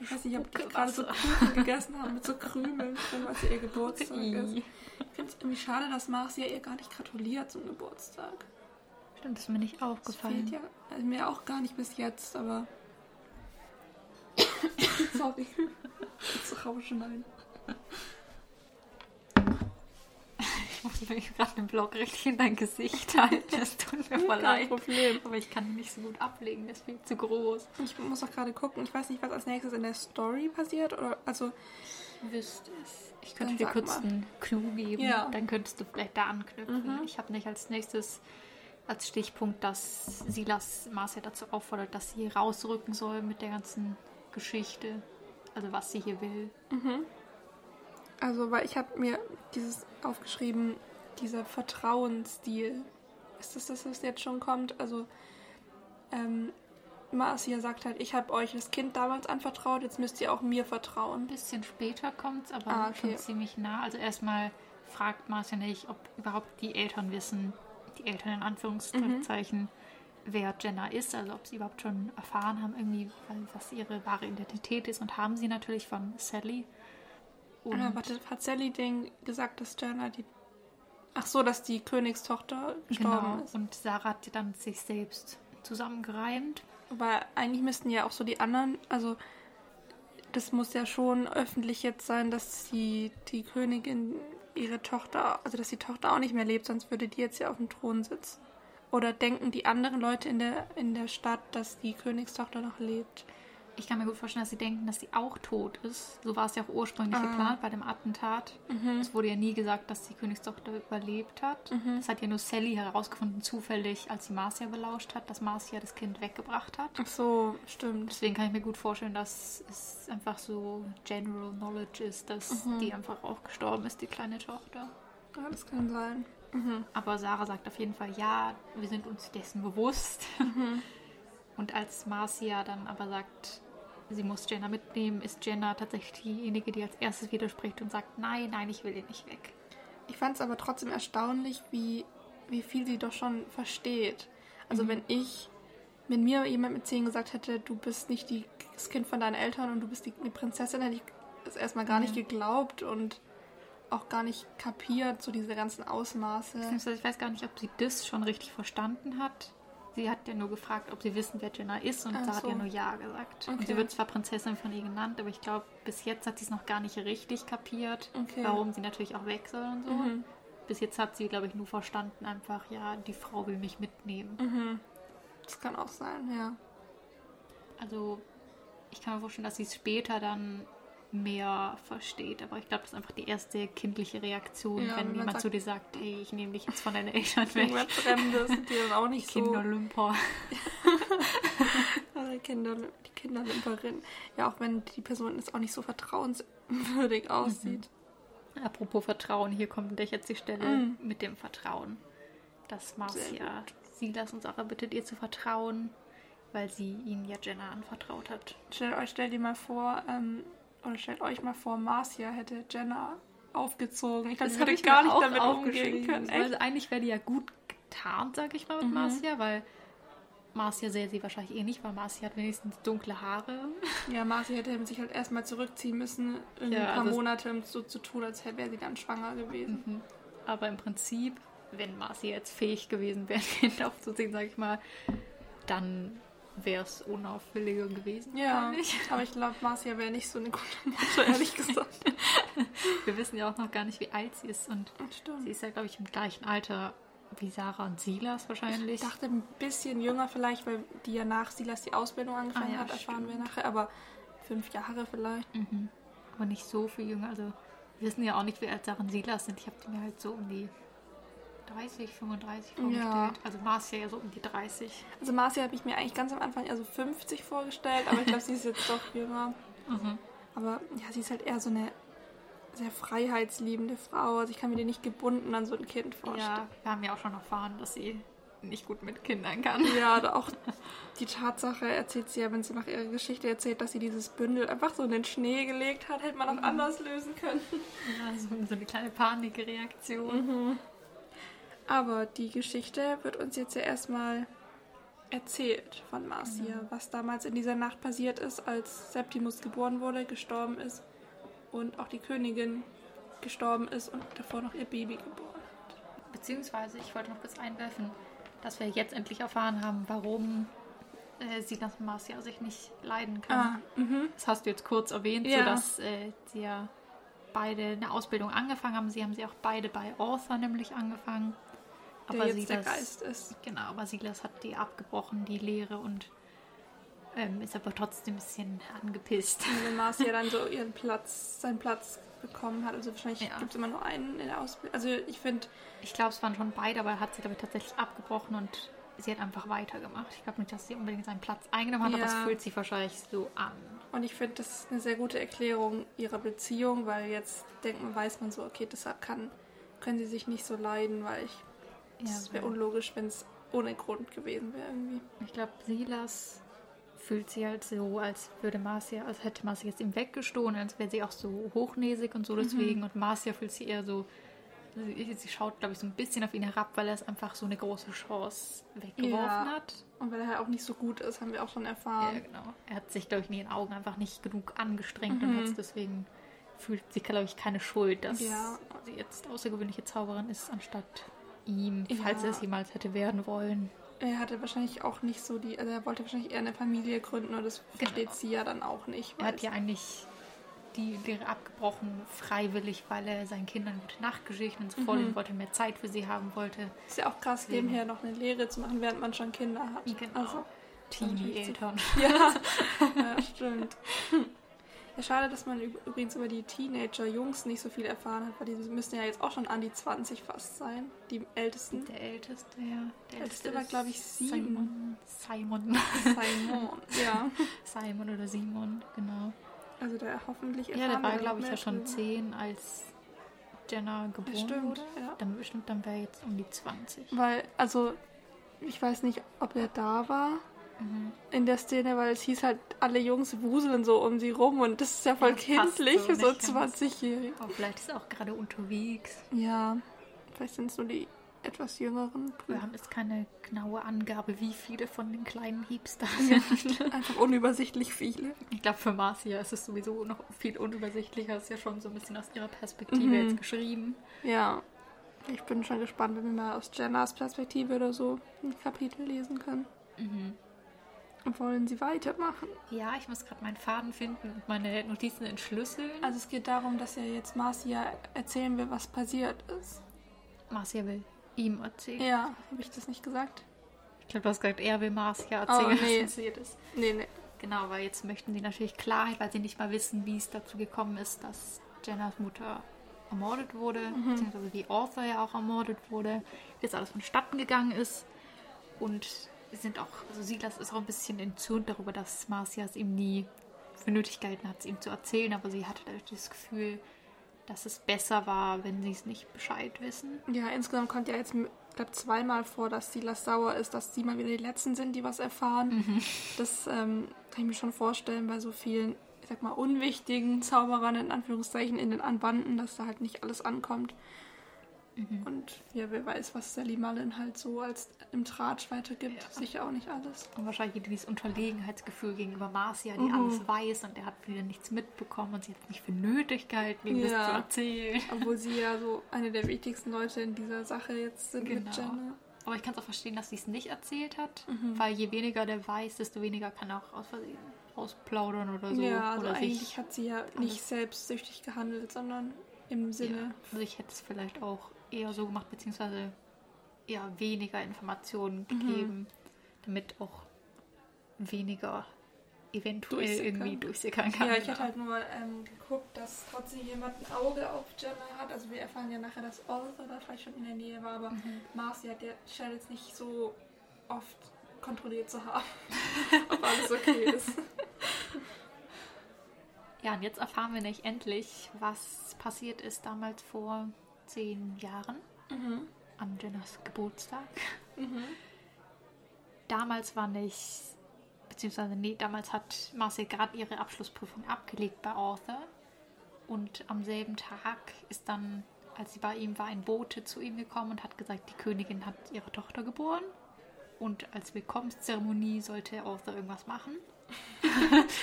ich weiß nicht, ob die gerade so. Kuchen gegessen haben mit so Krümeln, was ihr Geburtstag ist. Ich finde es irgendwie schade, dass Marcia ihr gar nicht gratuliert zum Geburtstag. Stimmt, das ist mir nicht Das aufgefallen. fehlt ja also mir auch gar nicht bis jetzt, aber. Sorry. Jetzt rauschen ein. Ich muss mir gerade den Block richtig in dein Gesicht halten. Es tut mir voll Kein leid. Problem. Aber ich kann ihn nicht so gut ablegen, der ist viel zu groß. Ich muss auch gerade gucken. Ich weiß nicht, was als nächstes in der Story passiert. Oder, also, Wüsste es. Ich könnte dir kurz mal. einen Clou geben. Ja. Dann könntest du vielleicht da anknüpfen. Mhm. Ich habe nicht als nächstes als Stichpunkt, dass Silas Marcia dazu auffordert, dass sie rausrücken soll mit der ganzen Geschichte. Also was sie hier will. also, weil ich habe mir dieses aufgeschrieben, dieser Vertrauensstil. Ist das das, was jetzt schon kommt? Also, ähm, Marcia sagt halt, ich habe euch das Kind damals anvertraut, jetzt müsst ihr auch mir vertrauen. Ein bisschen später kommt es, aber Ah, okay. schon ziemlich nah. Also erstmal fragt Marcia nicht, ob überhaupt die Eltern wissen, die Eltern in Anführungszeichen, wer Jenna ist, also ob sie überhaupt schon erfahren haben, irgendwie, was ihre wahre Identität ist. Und haben sie natürlich von Sally. Ah, warte, hat Sally den gesagt, dass Jenna die. Ach so, dass die Königstochter gestorben genau. ist. Und Sarah hat dann sich selbst zusammengereimt. Weil eigentlich müssten ja auch so die anderen, also das muss ja schon öffentlich jetzt sein, dass die, die Königin ihre Tochter, also dass die Tochter auch nicht mehr lebt, sonst würde die jetzt ja auf dem Thron sitzen. Oder denken die anderen Leute in der, in der Stadt, dass die Königstochter noch lebt? Ich kann mir gut vorstellen, dass sie denken, dass sie auch tot ist. So war es ja auch ursprünglich Ah. geplant bei dem Attentat. Es wurde ja nie gesagt, dass die Königstochter überlebt hat. Das hat ja nur Sally herausgefunden, zufällig, als sie Marcia belauscht hat, dass Marcia das Kind weggebracht hat. Ach so, stimmt. Deswegen kann ich mir gut vorstellen, dass es einfach so General Knowledge ist, dass die einfach auch gestorben ist, die kleine Tochter. Ja, das kann sein. Aber Sarah sagt auf jeden Fall, ja, wir sind uns dessen bewusst. Und als Marcia dann aber sagt, sie muss Jenna mitnehmen, ist Jenna tatsächlich diejenige, die als erstes widerspricht und sagt, nein, nein, ich will ihn nicht weg. Ich fand es aber trotzdem erstaunlich, wie, wie viel sie doch schon versteht. Also wenn ich, wenn mir jemand mit 10 gesagt hätte, du bist nicht die, das Kind von deinen Eltern und du bist die, die Prinzessin, hätte ich das erstmal gar nicht geglaubt und auch gar nicht kapiert, so diese ganzen Ausmaße. Ich weiß gar nicht, ob sie das schon richtig verstanden hat. Sie hat ja nur gefragt, ob sie wissen, wer Jenna ist und Ach hat so. ja nur Ja gesagt. Und Okay. sie wird zwar Prinzessin von ihr genannt, aber ich glaube, bis jetzt hat sie es noch gar nicht richtig kapiert, Okay. warum sie natürlich auch weg soll und so. Mhm. Bis jetzt hat sie, glaube ich, nur verstanden einfach, ja, die Frau will mich mitnehmen. Mhm. Das kann auch sein, ja. Also ich kann mir vorstellen, dass sie es später dann mehr versteht. Aber ich glaube, das ist einfach die erste kindliche Reaktion, Ja, wenn wenn man jemand sagt- zu dir sagt, hey, ich nehme dich jetzt von deinen Eltern weg. Irgendwas Fremdes, die dann auch nicht so... Kinderlümper. Äh, Kinder, die Kinderlimperin. Ja, auch wenn die Person jetzt auch nicht so vertrauenswürdig aussieht. Apropos Vertrauen, hier kommt gleich jetzt die Stelle Mhm. mit dem Vertrauen. Sehr Marcia Silas und Sarah bittet, ihr zu vertrauen, weil sie ihnen ja Jenna anvertraut hat. Stellt euch, stellt ihr mal vor, ähm, oder stellt euch mal vor, Marcia hätte Jenna aufgezogen. Ich glaube, sie hab würde ich gar nicht damit umgehen können. Echt? eigentlich wäre die ja gut getarnt, sag ich mal, mit Mhm. Marcia, weil Marcia sähe sie wahrscheinlich eh nicht, weil Marcia hat wenigstens dunkle Haare. Ja, Marcia hätte sich halt erstmal zurückziehen müssen, irgendwie Ja, ein paar also Monate, um so zu tun, als wäre sie dann schwanger gewesen. Aber im Prinzip, wenn Marcia jetzt fähig gewesen wäre, Kind aufzuziehen, sag ich mal, dann wäre es unauffälliger gewesen. Ja, aber ich glaube, Marcia wäre nicht so eine gute Mutter, ehrlich gesagt. Wir wissen ja auch noch gar nicht, wie alt sie ist. Und Stimmt. sie ist ja, glaube ich, im gleichen Alter wie Sarah und Silas wahrscheinlich. Ich dachte ein bisschen jünger vielleicht, weil die ja nach Silas die Ausbildung angefangen Ah, ja, hat, erfahren wir stimmt. nachher, aber fünf Jahre vielleicht. Mhm. Aber nicht so viel jünger. Also wir wissen ja auch nicht, wie alt Sarah und Silas sind. Ich habe die mir halt so um die 30, 35 vorgestellt. Ja. Also Marcia ja so um die 30. Also Marcia habe ich mir eigentlich ganz am Anfang eher so 50 vorgestellt, aber ich glaube, sie ist jetzt doch jünger. Mhm. Aber ja, sie ist halt eher so eine sehr freiheitsliebende Frau. Also ich kann mir die nicht gebunden an so ein Kind vorstellen. Ja, wir haben ja auch schon erfahren, dass sie nicht gut mit Kindern kann. Ja, auch die Tatsache erzählt sie ja, wenn sie nach ihrer Geschichte erzählt, dass sie dieses Bündel einfach so in den Schnee gelegt hat, hätte man auch anders lösen können. Ja, so, so eine kleine Panikreaktion. Aber die Geschichte wird uns jetzt ja erstmal erzählt von Marcia, was damals in dieser Nacht passiert ist, als Septimus geboren wurde, gestorben ist und auch die Königin gestorben ist und davor noch ihr Baby geboren hat. Beziehungsweise, ich wollte noch kurz einwerfen, dass wir jetzt endlich erfahren haben, warum äh, Silas und Marcia sich nicht leiden können. mhm. Das hast du jetzt kurz erwähnt, Ja. sodass äh, sie ja beide eine Ausbildung angefangen haben. Sie haben sie auch beide bei Arthur nämlich angefangen. Der jetzt der Geist ist. Genau, aber Silas hat die abgebrochen, die Lehre, und ähm, ist aber trotzdem ein bisschen angepisst. Und wenn Marcia dann so ihren Platz, seinen Platz bekommen hat, also wahrscheinlich Ja. gibt es immer nur einen in der Ausbildung. Also ich finde, Ich glaube, es waren schon beide, aber er hat sie, ich, tatsächlich abgebrochen und sie hat einfach weitergemacht. Ich glaube nicht, dass sie unbedingt seinen Platz eingenommen hat, aber Ja. es fühlt sich wahrscheinlich so an. Und ich finde, das ist eine sehr gute Erklärung ihrer Beziehung, weil jetzt denkt man, weiß man so, okay, deshalb kann, können sie sich nicht so leiden, weil ich, es wäre weil- unlogisch, wenn es ohne Grund gewesen wäre irgendwie. Ich glaube, Silas fühlt sie halt so, als würde Marcia, als hätte Marcia jetzt ihm weggestohlen, als wäre sie auch so hochnäsig und so deswegen. Und Marcia fühlt sie eher so, sie, sie schaut, glaube ich, so ein bisschen auf ihn herab, weil er es einfach so eine große Chance weggeworfen Ja. hat. Und weil er halt auch nicht so gut ist, haben wir auch schon Ja, erfahren. genau. Er hat sich, glaube ich, in ihren Augen einfach nicht genug angestrengt und hat es deswegen fühlt sie, glaube ich, keine Schuld, dass Ja. sie jetzt außergewöhnliche Zauberin ist, anstatt ihm, Ja. falls er es jemals hätte werden wollen. Er hatte wahrscheinlich auch nicht so die, also er wollte wahrscheinlich eher eine Familie gründen und das versteht Genau. sie ja dann auch nicht. Er hat ja eigentlich die Lehre abgebrochen, freiwillig, weil er seinen Kindern gute Nachtgeschichten und so vorlesen wollte, mehr Zeit für sie haben wollte. ist ja auch krass, nebenher noch eine Lehre zu machen, während man schon Kinder hat. Genau. Also, Teenie-Eltern. Ja, ja stimmt. Ja, schade, dass man üb- übrigens über die Teenager-Jungs nicht so viel erfahren hat, weil die müssen ja jetzt auch schon an die 20 fast sein, die Ältesten. Der Älteste, ja. Der Älteste war, ist glaub ich, sieben. Simon. Simon. Simon. Ja, Simon oder Simon, genau. also der hoffentlich Ja, der war, glaube ich, ja schon zehn, als Jenna geboren stimmt, wurde. ja. Dann bestimmt, dann wäre er jetzt um die 20. Weil, also, ich weiß nicht, ob er da war in der Szene, weil es hieß halt, alle Jungs wuseln so um sie rum und das ist ja voll Ja, kindlich so für so nicht ganz. 20-Jährige. Aber vielleicht ist er auch gerade unterwegs. Ja, vielleicht sind es nur die etwas jüngeren Wir haben jetzt keine genaue Angabe, wie viele von den kleinen da sind. Einfach unübersichtlich viele. Ich glaube, für Marcia ist es sowieso noch viel unübersichtlicher. Ist ja schon so ein bisschen aus ihrer Perspektive Mhm. jetzt geschrieben. Ja, ich bin schon gespannt, wenn wir mal aus Jennas Perspektive oder so ein Kapitel lesen können. Mhm. Wollen sie weitermachen? Ja, ich muss gerade meinen Faden finden und meine Notizen entschlüsseln. Also es geht darum, dass er jetzt Marcia erzählen will, was passiert ist. Marcia will ihm erzählen. Ja, habe ich das nicht gesagt? Ich glaube, du hast gesagt, er will Marcia erzählen, Oh, nee. was passiert ist. Nee, nee. Genau, weil jetzt möchten sie natürlich Klarheit, weil sie nicht mal wissen, wie es dazu gekommen ist, dass Jennas Mutter ermordet wurde, beziehungsweise wie Arthur ja auch ermordet wurde, wie das alles vonstatten gegangen ist. Und sind auch, also Silas ist auch ein bisschen entzürnt darüber, dass Marcia es ihm nie für nötig gehalten hat, es ihm zu erzählen, aber sie hatte dadurch das Gefühl, dass es besser war, wenn sie es nicht Bescheid wissen. Ja, insgesamt kommt ja jetzt, ich glaube, zweimal vor, dass Silas sauer ist, dass sie mal wieder die Letzten sind, die was erfahren. Das ähm, kann ich mir schon vorstellen bei so vielen, ich sag mal, unwichtigen Zauberern in Anführungszeichen in den Anbanden, dass da halt nicht alles ankommt. Und ja, wer weiß, was Sally Mullen halt so als im Tratsch weitergibt. Ja. Sicher auch nicht alles. Und wahrscheinlich dieses Unterlegenheitsgefühl gegenüber Marcia, die alles weiß und er hat wieder nichts mitbekommen und sie hat es nicht für nötig gehalten, ihm das Ja. zu erzählen. Obwohl sie ja so eine der wichtigsten Leute in dieser Sache jetzt sind mit Genau. Jenna. Aber ich kann es auch verstehen, dass sie es nicht erzählt hat, Mhm. weil je weniger der weiß, desto weniger kann er auch aus Versehen ausplaudern oder so. ja, also oder eigentlich hat sie ja nicht selbstsüchtig gehandelt, sondern im Sinne. ja, also ich hätte es vielleicht auch eher so gemacht, beziehungsweise eher weniger Informationen Mhm. gegeben, damit auch weniger eventuell Durchsickern. irgendwie durchsickern kann. Ja, ich hatte halt nur ähm, geguckt, dass trotzdem jemand ein Auge auf Jenna hat. Also wir erfahren ja nachher, dass Arthur da vielleicht schon in der Nähe war, aber Mhm. Marcy hat der scheint jetzt nicht so oft kontrolliert zu haben, ob alles okay ist. Ja, und jetzt erfahren wir nicht endlich, was passiert ist damals vor zehn Jahren Mhm. an Jennas Geburtstag. Mhm. Damals war nicht, beziehungsweise nee, damals hat Marcel gerade ihre Abschlussprüfung abgelegt bei Arthur. Und am selben Tag ist dann, als sie bei ihm war, ein Bote zu ihm gekommen und hat gesagt, die Königin hat ihre Tochter geboren. Und als Willkommenszeremonie sollte Arthur irgendwas machen.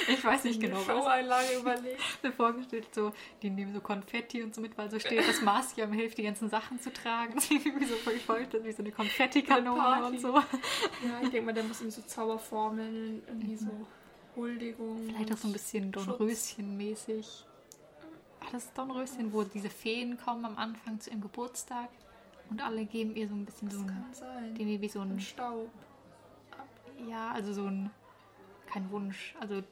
Ich weiß nicht genau, was. Showeinlage überlegt. mir vorgestellt, so, die nehmen so Konfetti und so mit, weil so steht, dass Marcia ihm hilft, die ganzen Sachen zu tragen. Ist irgendwie so vorgestellt, wie so eine Konfettikanone und so. Ja, ich denke mal, der muss irgendwie so Zauberformeln, irgendwie so Huldigung. Mhm. Vielleicht auch so ein bisschen. Dornröschen-mäßig. War das Dornröschen, wo diese Feen kommen am Anfang zu ihrem Geburtstag und alle geben ihr so ein bisschen so Das ein, kann sein. dem wie so ein, Staub. ja, also so ein, kein Wunsch, also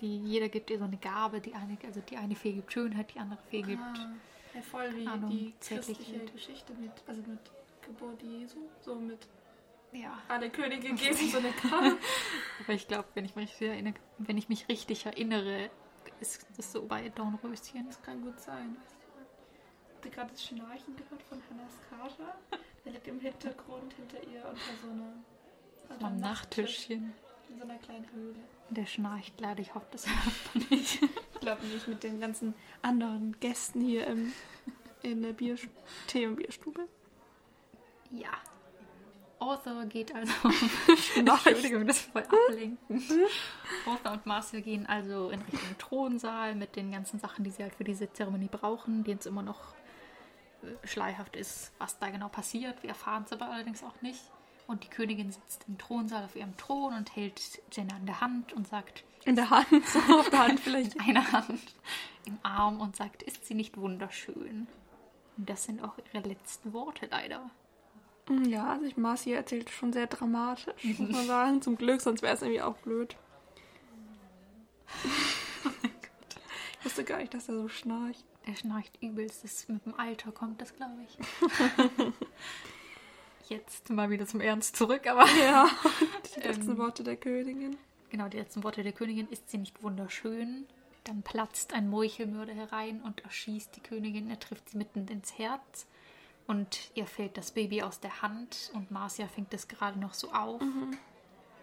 die, jeder gibt ihr so eine Gabe, die eine, also die eine Fee gibt Schönheit, die andere Fee gibt Ah, ja, voll wie Ahnung, die christliche Geschichte mit, also mit Geburt Jesu, so mit ja. alle Könige geben so eine Karte. Aber ich glaube, wenn ich mich richtig erinnere, wenn ich mich richtig erinnere, ist das so bei Dornröschen. Das kann gut sein. Habt ihr gerade das Schnarchen gehört von Hannas Kater? Der liegt im Hintergrund hinter ihr unter so einer Am einem Nachttischchen. In so einer kleinen Höhle. Der schnarcht leider, ich hoffe, das hört man nicht. Ich glaube nicht mit den ganzen anderen Gästen hier im, in der Bier Tee- und Bierstube. Ja. Arthur geht also. Entschuldigung, das voll ablenken. Arthur und Marcel gehen also in Richtung Thronsaal mit den ganzen Sachen, die sie halt für diese Zeremonie brauchen, die jetzt immer noch äh, schleierhaft ist, was da genau passiert. Wir erfahren es aber allerdings auch nicht. Und die Königin sitzt im Thronsaal auf ihrem Thron und hält Jenna in der Hand und sagt, In der Hand, so auf der Hand vielleicht. eine Hand im Arm und sagt, ist sie nicht wunderschön? Und das sind auch ihre letzten Worte leider. Ja, also ich Marci erzählt schon sehr dramatisch, muss man sagen. Zum Glück, sonst wäre es irgendwie auch blöd. ich wusste gar nicht, dass er so schnarcht. Er schnarcht übelst. Das mit dem Alter kommt das, glaube ich. Jetzt mal wieder zum Ernst zurück, aber Ja, die letzten Ähm. Worte der Königin. genau, die letzten Worte der Königin. Ist sie nicht wunderschön? Dann platzt ein Meuchelmörder herein und erschießt die Königin. Er trifft sie mitten ins Herz und ihr fällt das Baby aus der Hand und Marcia fängt es gerade noch so auf.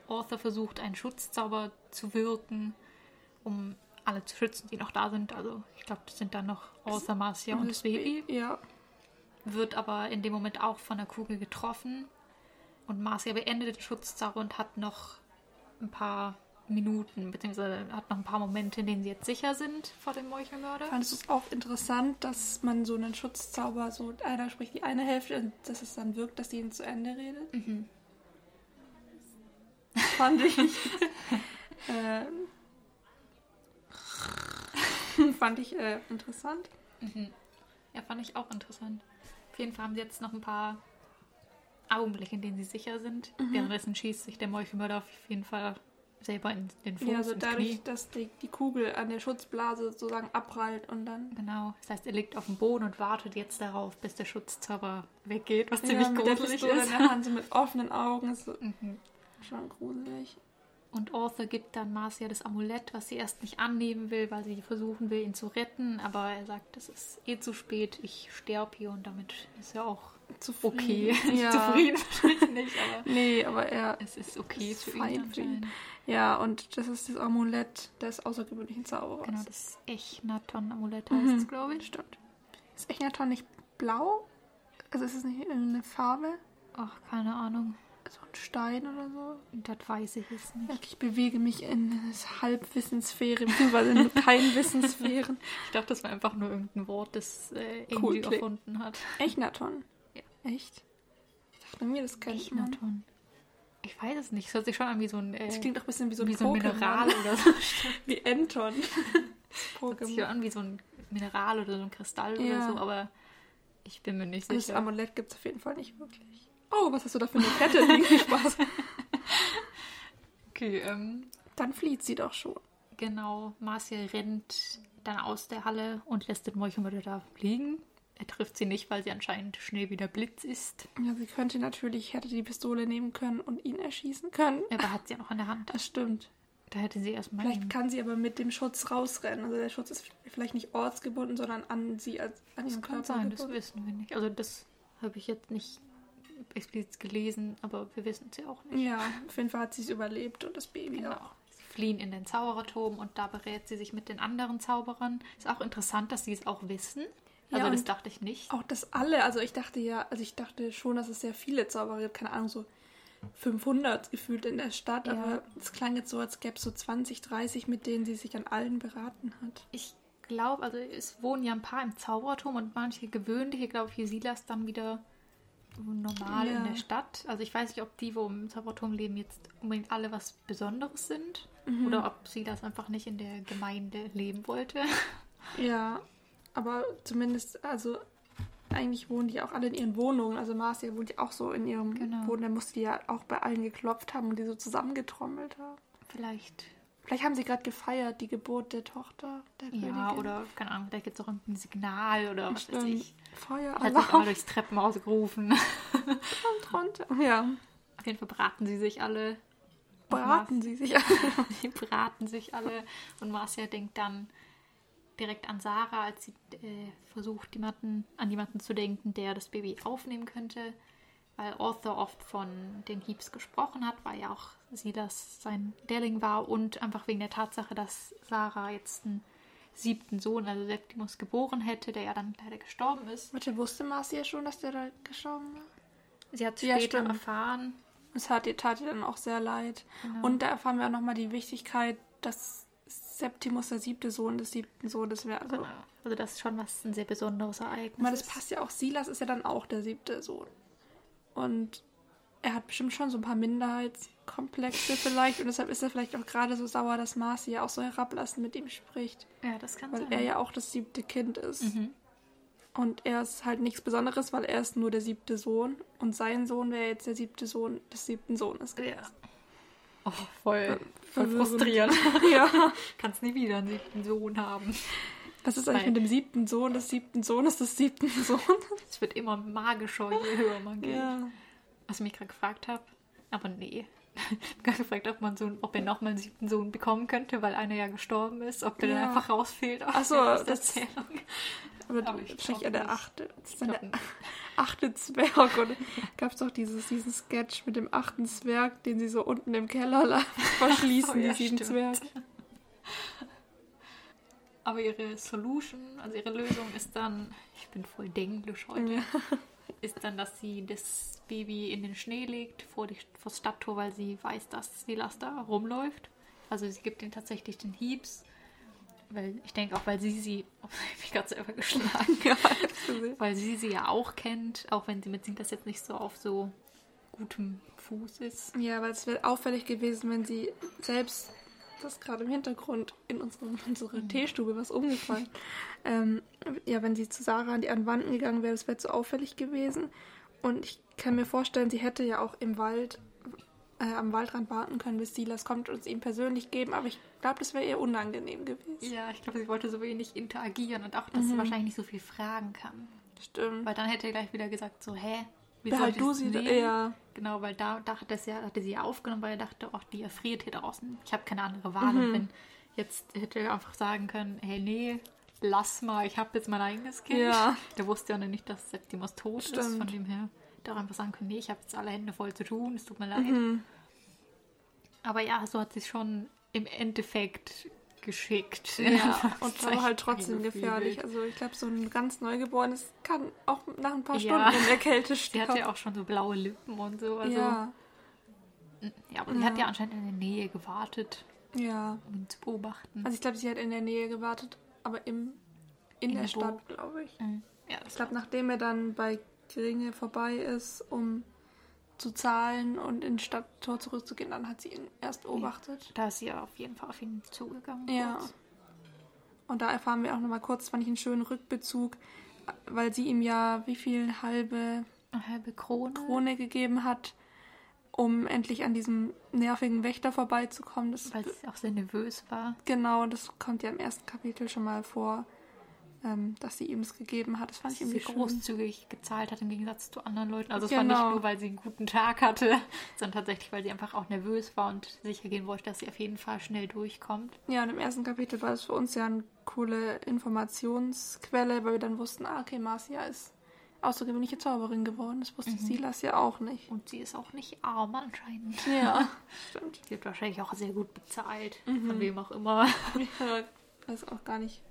Arthur versucht, einen Schutzzauber zu wirken, um alle zu schützen, die noch da sind. Also ich glaube, das sind dann noch Arthur, Marcia und das Baby. Ja. Wird aber in dem Moment auch von der Kugel getroffen. Und Marcia beendet den Schutzzauber und hat noch ein paar Minuten, beziehungsweise hat noch ein paar Momente, in denen sie jetzt sicher sind vor dem Meuchelmörder. Fandest du es auch interessant, dass man so einen Schutzzauber, so einer spricht die eine Hälfte und dass es dann wirkt, dass sie ihn zu Ende redet? Mhm. Fand ich. ähm, fand ich äh, interessant. Ja, fand ich auch interessant. Auf jeden Fall haben sie jetzt noch ein paar Augenblicke, in denen sie sicher sind. Mhm. Währenddessen schießt sich der Meuchelmörder auf jeden Fall selber in den Fuß, Ja, also dadurch, Knie. dass die, die Kugel an der Schutzblase sozusagen abprallt und dann. Genau. Das heißt, er liegt auf dem Boden und wartet jetzt darauf, bis der Schutzzauber weggeht, was Ja, ziemlich mit der gruselig Pistole ist. in der Hand, so mit offenen Augen. Ist so Mhm. schon gruselig. Und Arthur gibt dann Marcia das Amulett, was sie erst nicht annehmen will, weil sie versuchen will, ihn zu retten. Aber er sagt, es ist eh zu spät, ich sterbe hier und damit ist er auch Zufrieden. okay. Ja. Zufrieden wahrscheinlich nicht, aber Nee, aber er. es ist okay Ist für ihn für ihn. Ja, und das ist das Amulett des außergewöhnlichen Zauberers. Genau, das Echnaton-Amulett heißt Mhm. es, glaube ich. Stimmt. Ist Echnaton nicht blau? Also ist es nicht irgendeine Farbe? Ach, keine Ahnung. So ein Stein oder so? Das weiß ich jetzt nicht. Ich bewege mich in Halbwissenssphäre, beziehungsweise in keinen Wissenssphären. Ich dachte, das war einfach nur irgendein Wort, das äh, Cool erfunden hat. Echnaton? Ja. Echt? Ich dachte mir, das kennt man. Echnaton. Ich weiß es nicht. Es hört sich schon an wie so ein, äh, Das klingt doch ein bisschen wie so ein, wie so ein. Mineral oder so. Wie Enton. Hört sich an wie so ein Mineral oder so ein Kristall oder Ja. so, aber ich bin mir nicht Und Das sicher. Amulett gibt es auf jeden Fall nicht wirklich. Oh, was hast du da für eine Kette liegen? Viel Spaß. Okay, ähm, Dann flieht sie doch schon. genau. Marcia rennt dann aus der Halle und lässt den Meuchelmörder da liegen. Er trifft sie nicht, weil sie anscheinend schnell wie der Blitz ist. Ja, sie könnte natürlich, hätte die Pistole nehmen können und ihn erschießen können. Aber hat sie ja noch in der Hand. Das stimmt. Da hätte sie erstmal Vielleicht kann sie aber mit dem Schutz rausrennen. Also der Schutz ist vielleicht nicht ortsgebunden, sondern an sie als an Das ihren kann Körper sein, das gebunden. wissen wir nicht. Also das habe ich jetzt nicht explizit gelesen, aber wir wissen es ja auch nicht. Ja, auf jeden Fall hat sie es überlebt und das Baby Genau. auch. Sie fliehen in den Zaubererturm und da berät sie sich mit den anderen Zauberern. Ist auch interessant, dass sie es auch wissen. Also Ja, das dachte ich nicht. Auch das alle, also ich dachte ja, also ich dachte schon, dass es sehr viele Zauberer gibt, keine Ahnung, so 500 gefühlt in der Stadt, Ja. aber es klang jetzt so, als gäbe es so 20, 30, mit denen sie sich an allen beraten hat. Ich glaube, also es wohnen ja ein paar im Zaubererturm und manche gewöhnliche, glaube ich, wie Silas dann wieder normal Ja. in der Stadt. Also ich weiß nicht, ob die, wo im Zaubererturm leben, jetzt unbedingt alle was Besonderes sind. Mhm. Oder ob Silas einfach nicht in der Gemeinde leben wollte. Ja, aber zumindest, also eigentlich wohnen die auch alle in ihren Wohnungen. Also Marcia wohnt ja auch so in ihrem Genau. Wohnen. Da musste die ja auch bei allen geklopft haben und die so zusammengetrommelt haben. Vielleicht. Vielleicht haben sie gerade gefeiert, die Geburt der Tochter der Ja, Königin. oder keine Ahnung, vielleicht gibt es auch irgendein Signal oder was weiß Stimmt. ich. Hat sich einmal Feueralarm durchs Treppenhaus gerufen. und runter. Ja, Auf jeden Fall braten sie sich alle. braten sie sich an. Die braten sich alle. Und Marcia denkt dann direkt an Sarah, als sie äh, versucht, jemanden, an jemanden zu denken, der das Baby aufnehmen könnte. Weil Arthur oft von den Hiebs gesprochen hat, weil ja auch Silas sein Lehrling war und einfach wegen der Tatsache, dass Sarah jetzt einen siebten Sohn, also Septimus, geboren hätte, der ja dann leider gestorben ist. Warte, wusste Marcia schon, dass der da gestorben war? Sie hat Ja, später stimmt. erfahren, Es hat ihr, tat ihr dann auch sehr leid. Genau. Und da erfahren wir auch nochmal die Wichtigkeit, dass Septimus der siebte Sohn des siebten Sohnes wäre. Also, also das ist schon was ein sehr besonderes Ereignis. ich meine, das passt ja auch. Silas ist ja dann auch der siebte Sohn. Und er hat bestimmt schon so ein paar Minderheitskomplexe vielleicht. Und deshalb ist er vielleicht auch gerade so sauer, dass Marcia auch so herablassend mit ihm spricht. Ja, das kann Weil sein. er ja auch das siebte Kind ist. Mhm. Und er ist halt nichts Besonderes, weil er ist nur der siebte Sohn. Und sein Sohn wäre jetzt der siebte Sohn des siebten Sohnes. Ja. Oh, voll, voll frustrierend. ja. Kannst nie wieder einen siebten Sohn haben. Was ist eigentlich Weil- mit dem siebten Sohn des siebten Sohnes des siebten Sohnes? Es wird immer magischer, je höher man geht. Ja. Was ich mich gerade gefragt habe, aber nee. Ich habe gerade gefragt, ob, man so, ob er nochmal einen siebten Sohn bekommen könnte, weil einer ja gestorben ist, ob der Ja. dann einfach rausfehlt aus so, der das- Erzählung. Aber, Aber ich wahrscheinlich der achte. Das ist dann der achte Zwerg. Und gab es doch dieses, diesen Sketch mit dem achten Zwerg, den sie so unten im Keller verschließen, Oh, ja, die sieben stimmt. Zwerge. Aber ihre Solution, also ihre Lösung ist dann, ich bin voll denglisch heute, Ja. Ist dann, dass sie das Baby in den Schnee legt vor, die, vor das Stadttor, weil sie weiß, dass Silas da rumläuft. Also sie gibt ihm tatsächlich den Hiebs. Weil ich denke auch, weil sie sie, oh, ich mich gerade selber geschlagen, weil sie sie ja auch kennt, auch wenn sie mit Silas jetzt nicht so auf so gutem Fuß ist. Ja, weil es wäre auffällig gewesen, wenn sie selbst, das ist gerade im Hintergrund in unserem, unserer Mhm. Teestube was umgefallen, ähm, ja, wenn sie zu Sarah an die an Wanden gegangen wäre, das wäre zu auffällig gewesen. Und ich kann mir vorstellen, sie hätte ja auch im Wald, äh, am Waldrand warten können, bis Silas kommt und es ihm persönlich geben, aber ich glaube, das wäre ihr unangenehm gewesen. Ja, ich glaube, sie wollte so wenig interagieren und auch, dass sie wahrscheinlich nicht so viel fragen kann. Stimmt. Weil dann hätte er gleich wieder gesagt, so, hä? Behalt du sie, da- nehmen? ja. Genau, weil da dachte, sie, hatte sie ja aufgenommen, weil er dachte, ach, die erfriert hier draußen. Ich habe keine andere Wahl. Und wenn jetzt hätte er einfach sagen können, hey, nee, lass mal, ich habe jetzt mein eigenes Kind. Ja. Der wusste ja noch nicht, dass Septimus tot ist. Stimmt. Von dem her hätte er auch einfach sagen können, nee, ich habe jetzt alle Hände voll zu tun, es tut mir leid. Mhm. Aber ja, so hat sie es schon im Endeffekt geschickt. Ja, und war halt trotzdem gefährlich. Also ich glaube, so ein ganz Neugeborenes kann auch nach ein paar Ja. Stunden in der Kälte sterben. hatte ja auch schon so blaue Lippen und so. Also, ja, ja, aber sie hat ja anscheinend in der Nähe gewartet, ja. um ihn zu beobachten. Also ich glaube, sie hat in der Nähe gewartet, aber im, in, In der der. Stadt, glaube ich. Mhm. ja, Ich glaube, nachdem er dann bei Geringe vorbei ist, um zu zahlen und ins Stadttor zurückzugehen. Dann hat sie ihn erst beobachtet. Da ist sie ja auf jeden Fall auf ihn zugegangen. Ja. kurz. Und da erfahren wir auch nochmal kurz, fand ich einen schönen Rückbezug, weil sie ihm ja wie viel halbe Eine halbe Krone. Krone gegeben hat, um endlich an diesem nervigen Wächter vorbeizukommen. Das Weil sie auch sehr nervös war. genau, das kommt ja im ersten Kapitel schon mal vor, ähm, dass sie ihm es gegeben hat. Das fand ich sie irgendwie schön. großzügig gezahlt hat im Gegensatz zu anderen Leuten. Also es war Genau. nicht nur, weil sie einen guten Tag hatte, sondern tatsächlich, weil sie einfach auch nervös war und sicher gehen wollte, dass sie auf jeden Fall schnell durchkommt. Ja, und im ersten Kapitel war es für uns ja eine coole Informationsquelle, weil wir dann wussten, ah, okay, Marcia ist außergewöhnliche Zauberin geworden. Das wusste Silas ja auch nicht. Und sie ist auch nicht arm anscheinend. Ja, stimmt. Sie wird wahrscheinlich auch sehr gut bezahlt. Mhm. Von wem auch immer. Ich weiß auch gar nicht.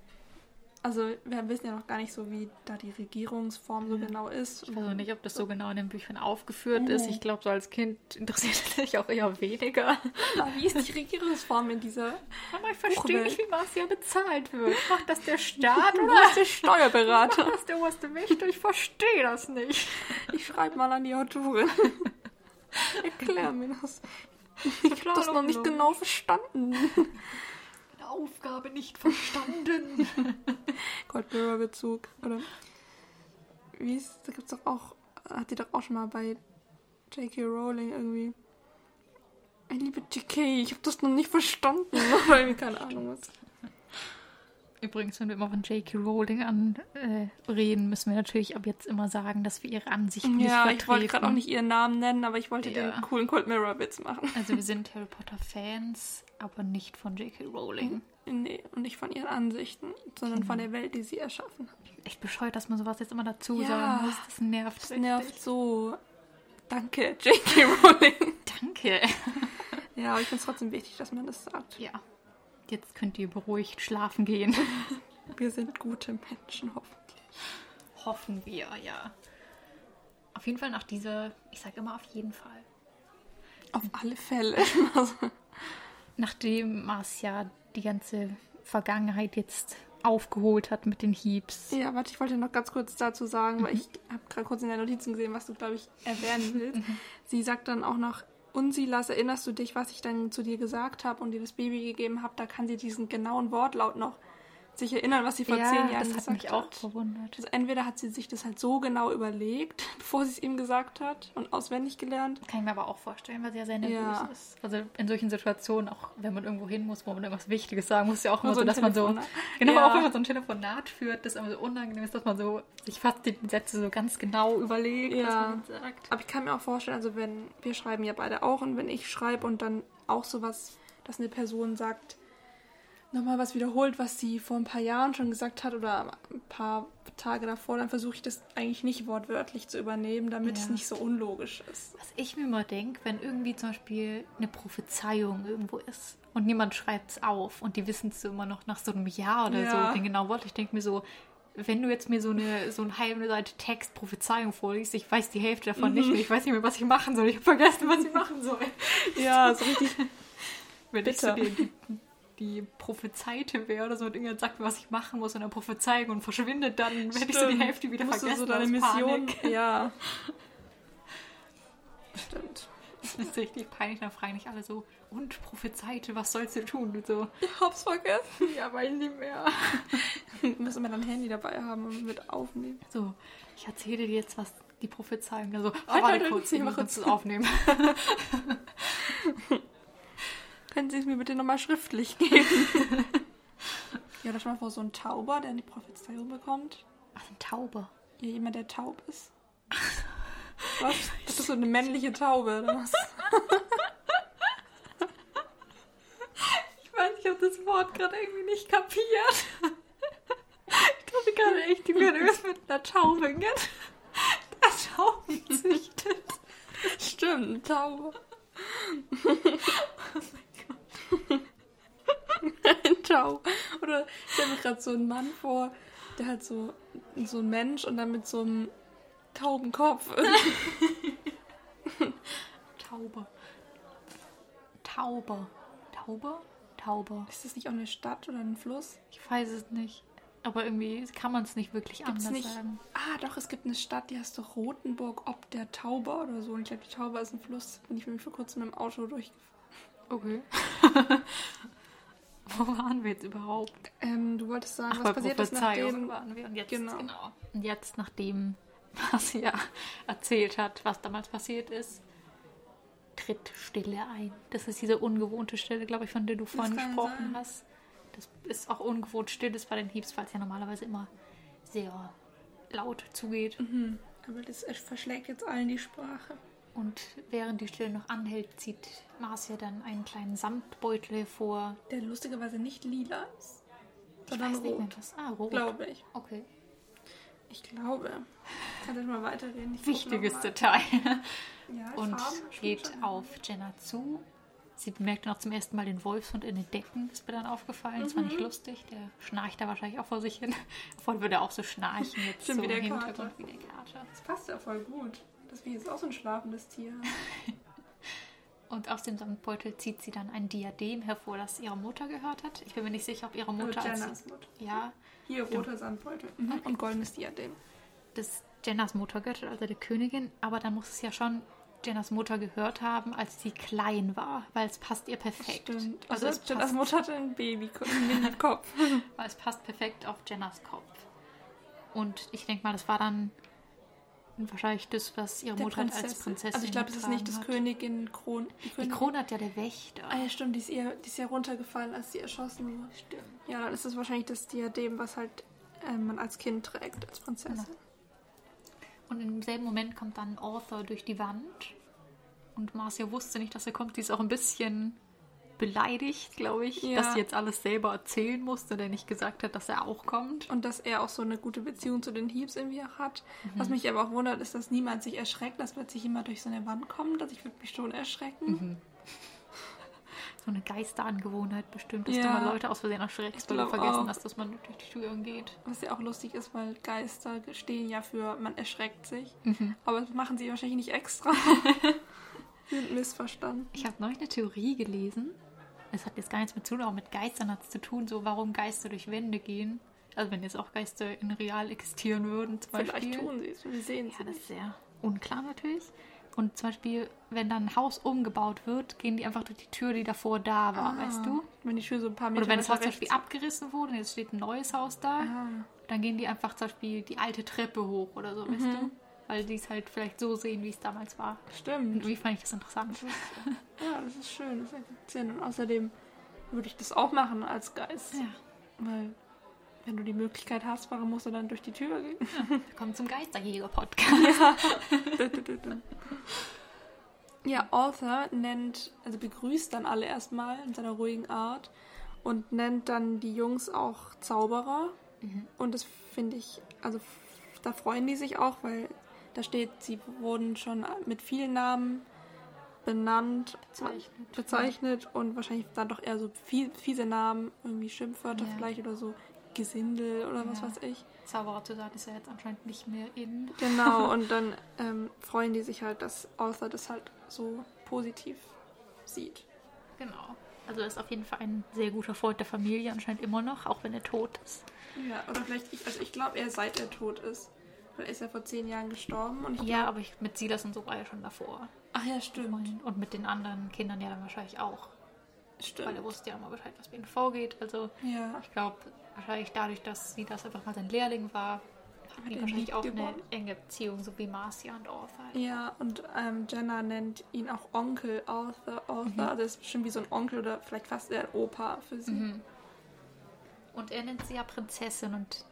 Also, wir wissen ja noch gar nicht so, wie da die Regierungsform so genau ist. Ich weiß auch nicht, ob das so genau in den Büchern aufgeführt Oh. ist. Ich glaube, so als Kind interessiert es sich auch eher weniger. Aber wie ist die Regierungsform in dieser Aber ich verstehe nicht, wie Marcia bezahlt wird. Macht das der Staat oder ist der Steuerberater? macht das der oberste Wächter? Ich verstehe das nicht. Ich schreibe mal an die Autorin. Erklär mir das. Ich habe das noch nicht genau verstanden. Aufgabe nicht verstanden. Cold Mirror Bezug. Oder wie ist, da gibt's doch auch, hat die doch auch schon mal bei J.K. Rowling irgendwie. Liebe J.K., ich habe das noch nicht verstanden. Keine Ahnung was. Übrigens, wenn wir immer von J.K. Rowling an äh, müssen wir natürlich ab jetzt immer sagen, dass wir ihre Ansichten nicht Ja, vertreten. ich wollte gerade auch nicht ihren Namen nennen, aber ich wollte Ja. den coolen Cold Mirror Witz machen. Also wir sind Harry Potter Fans, aber nicht von J.K. Rowling. Nee, und nicht von ihren Ansichten, sondern von der Welt, die sie erschaffen hat. Echt bescheuert, dass man sowas jetzt immer dazu Ja. sagen muss. Das nervt. Das richtig. nervt so. Danke, J.K. Rowling. Danke. Ja, aber ich finde es trotzdem wichtig, dass man das sagt. Ja. Jetzt könnt ihr beruhigt schlafen gehen. Wir sind gute Menschen, hoffentlich. Hoffen wir, ja. Auf jeden Fall nach dieser, ich sage immer auf jeden Fall. Auf alle Fälle. Nachdem Marcia die ganze Vergangenheit jetzt aufgeholt hat mit den Heaps. ja, warte, ich wollte noch ganz kurz dazu sagen, weil ich habe gerade kurz in der Notizen gesehen, was du, glaube ich, erwähnen willst. Sie sagt dann auch noch, Unsilas, erinnerst du dich, was ich dann zu dir gesagt habe und dir das Baby gegeben habe? Da kann sie diesen genauen Wortlaut noch sich erinnern, was sie vor ja, zehn Jahren das hat gesagt mich auch hat. verwundert. Also entweder hat sie sich das halt so genau überlegt, bevor sie es ihm gesagt hat und auswendig gelernt. Kann ich mir aber auch vorstellen, weil sie ja sehr nervös Ja. ist. Also in solchen Situationen, auch wenn man irgendwo hin muss, wo man irgendwas Wichtiges sagen muss, ja auch immer so so, dass man so, Telefonat. genau, Ja. auch wenn man so ein Telefonat führt, das aber so unangenehm ist, dass man so sich fast die Sätze so ganz genau überlegt, was man sagt. Aber ich kann mir auch vorstellen, also wenn wir schreiben ja beide auch und wenn ich schreibe und dann auch sowas, dass eine Person sagt, nochmal was wiederholt, was sie vor ein paar Jahren schon gesagt hat oder ein paar Tage davor, dann versuche ich das eigentlich nicht wortwörtlich zu übernehmen, damit Ja. es nicht so unlogisch ist. Was ich mir immer denke, wenn irgendwie zum Beispiel eine Prophezeiung irgendwo ist und niemand schreibt es auf und die wissen es so immer noch nach so einem Jahr oder Ja. so, den genau Wort, ich denke mir so, wenn du jetzt mir so eine, so eine halbe Seite Text Prophezeiung vorliest, ich weiß die Hälfte davon Mhm. nicht mehr, ich weiß nicht mehr, was ich machen soll, ich habe vergessen, was ich machen soll. Ja, so richtig. Wenn ich so Bitter. Die, Prophezeite wäre oder so und irgendjemand sagt mir, was ich machen muss und dann Prophezeiung und verschwindet, dann werde ich so die Stimmt. Hälfte wieder Musst du vergessen so deine Mission. Panik. Ja. Stimmt. Das ist richtig peinlich, dann fragen dich alle so, und Prophezeite, was sollst du tun? Und so, Ich hab's vergessen. ja, weiß nicht mehr. Müssen wir dein Handy dabei haben und mit aufnehmen. So, ich erzähle dir jetzt, was die Prophezeiung da so. Oh, warte kurz, ich muss kurz. das aufnehmen. Können Sie es mir bitte nochmal schriftlich geben? ja, da schon mal vor so ein Tauber, der eine Prophezeiung bekommt. Was ein Taube. Ja, jemand, der taub ist. Was? Das ist so eine männliche Taube. oder was? Ich weiß, ich habe das Wort gerade irgendwie nicht kapiert. Ich dachte gerade echt, die würde irgendwas mit einer Taube gehen. Der Tauben züchtet. Stimmt, eine Taube. ein Taub. Oder ich stelle mir gerade so einen Mann vor, der hat so, so ein Mensch und dann mit so einem Taubenkopf. Taube. Taube. Taube? Taube. Ist das nicht auch eine Stadt oder ein Fluss? Ich weiß es nicht. Aber irgendwie kann man es nicht wirklich Gibt's anders nicht. sagen. Ah, doch, es gibt eine Stadt, die heißt doch Rotenburg ob der Tauber oder so. Und ich glaube, die Tauber ist ein Fluss. Bin ich nämlich vor kurzem mit dem Auto durchgefahren. Okay. Wo waren wir jetzt überhaupt? Ähm, du wolltest sagen, Ach, was passiert ist, nachdem. waren wir. Und jetzt, Genau. genau. Und jetzt, nachdem was ja erzählt hat, was damals passiert ist, tritt Stille ein. Das ist diese ungewohnte Stille, glaube ich, von der du vorhin gesprochen sein. hast. Das ist auch ungewohnt still ist bei den Heaps, weil es ja normalerweise immer sehr laut zugeht. Mhm. Aber das verschlägt jetzt allen die Sprache. Und während die Stille noch anhält, zieht Marcia dann einen kleinen Samtbeutel hervor. Der lustigerweise nicht lila ist, Ich sondern weiß nicht rot. was. Ah, rot. Glaube ich. Okay. Ich glaube. Kannst du mal weiterreden? Ich Wichtiges mal. Detail. Ja, und Farben geht schon auf Jenna zu. Sie bemerkt dann auch zum ersten Mal den Wolfshund in den Decken. Das ist mir dann aufgefallen. Das war nicht Mhm. lustig. Der schnarcht da wahrscheinlich auch vor sich hin. Vorhin würde er auch so schnarchen jetzt Stimmt, so wie der Kater. Wie der Kater. Das passt ja voll gut. Dass wir jetzt auch so ein schlafendes Tier haben. Und aus dem Samtbeutel zieht sie dann ein Diadem hervor, das ihrer Mutter gehört hat. Ich bin mir nicht sicher, ob ihre Mutter Oder als Jennas Mutter. ja, Hier, roter Sandbeutel. Mhm. Und goldenes Diadem. das Jennas Mutter gehört also der Königin. Aber dann muss es ja schon Jennas Mutter gehört haben, als sie klein war, weil es passt ihr perfekt. Stimmt. Also Also, Jennas passt, Mutter hatte einen Babykopf. einen Mini-Kopf. weil es passt perfekt auf Jennas Kopf. Und ich denke mal, das war dann wahrscheinlich das, was ihre Der Mutter als Prinzessin. Also ich glaube, das ist nicht das hat. Königin-Kron. Die, Die Königin- Krone hat ja der Wächter. Ah ja, stimmt, die ist, ihr, die ist ja runtergefallen, als sie erschossen wurde. Stimmt. Ja, dann ist es wahrscheinlich das Diadem, was halt ähm, man als Kind trägt, als Prinzessin. Und im selben Moment kommt dann Arthur durch die Wand. Und Marcia wusste nicht, dass er kommt. Die ist auch ein bisschen beleidigt, glaube ich, Ja. dass sie jetzt alles selber erzählen musste, der nicht gesagt hat, dass er auch kommt. Und dass er auch so eine gute Beziehung zu den Heaps irgendwie auch hat. Mhm. Was mich aber auch wundert, ist, dass niemand sich erschreckt, dass plötzlich jemand durch so eine Wand kommt. Also ich würde mich schon erschrecken. Mhm. So eine Geisterangewohnheit bestimmt, dass Ja. du mal Leute aus Versehen erschreckst, Ich weil du glaub vergessen auch. hast, dass man durch die Türen geht. Was ja auch lustig ist, weil Geister stehen ja für man erschreckt sich. Mhm. Aber das machen sie wahrscheinlich nicht extra. sind missverstanden. Ich habe neulich eine Theorie gelesen. Es hat jetzt gar nichts mit Tun, aber mit Geistern hat es zu tun, so warum Geister durch Wände gehen. Also wenn jetzt auch Geister in real existieren würden, zum Vielleicht Beispiel. tun sie es, wir sehen Ja, sie das ist sehr unklar natürlich. Und zum Beispiel, wenn dann ein Haus umgebaut wird, gehen die einfach durch die Tür, die davor da war, weißt du? Wenn die Tür so ein paar Meter Oder wenn das Haus weiter zum Beispiel abgerissen wurde und jetzt steht ein neues Haus da, Ah, dann gehen die einfach zum Beispiel die alte Treppe hoch oder so, weißt Mhm. du? Weil die es halt vielleicht so sehen, wie es damals war. stimmt. Und wie fand ich das interessant? Ja, das ist schön, das ergibt Sinn. Und außerdem würde ich das auch machen als Geist. Ja, Weil, wenn du die Möglichkeit hast, warum musst du dann durch die Tür gehen? willkommen zum Geisterjäger-Podcast. Ja, Arthur nennt, also begrüßt dann alle erstmal in seiner ruhigen Art und nennt dann die Jungs auch Zauberer. Und das finde ich, also da freuen die sich auch, weil da steht, sie wurden schon mit vielen Namen benannt, Bezeichnet. bezeichnet und wahrscheinlich dann doch eher so fiese Namen, irgendwie Schimpfwörter Ja. vielleicht oder so Gesindel oder was Ja. weiß ich. Zauberer zu sein ist ja jetzt anscheinend nicht mehr in. Genau, und dann ähm, freuen die sich halt, dass Arthur das halt so positiv sieht. Genau. Also er ist auf jeden Fall ein sehr guter Freund der Familie, anscheinend immer noch, auch wenn er tot ist. Ja, oder vielleicht, ich, also ich glaube eher seit er tot ist. Weil er ist ja vor zehn Jahren gestorben und ich Ja, aber ich, mit Silas und so war er schon davor. Ach ja, stimmt. Und, mit den anderen Kindern ja dann wahrscheinlich auch. Weil er Stimmt. wusste ja immer Bescheid, was bei ihnen vorgeht. Also Ja. ich glaube, wahrscheinlich dadurch, dass Silas einfach mal sein Lehrling war, haben die er wahrscheinlich auch eine geworden. enge Beziehung, so wie Marcia und Arthur. Ja, und ähm, Jenna nennt ihn auch Onkel Arthur. Arthur. Also ist bestimmt wie so ein Onkel oder vielleicht fast eher ein Opa für sie. Mhm. Und er nennt sie ja Prinzessin und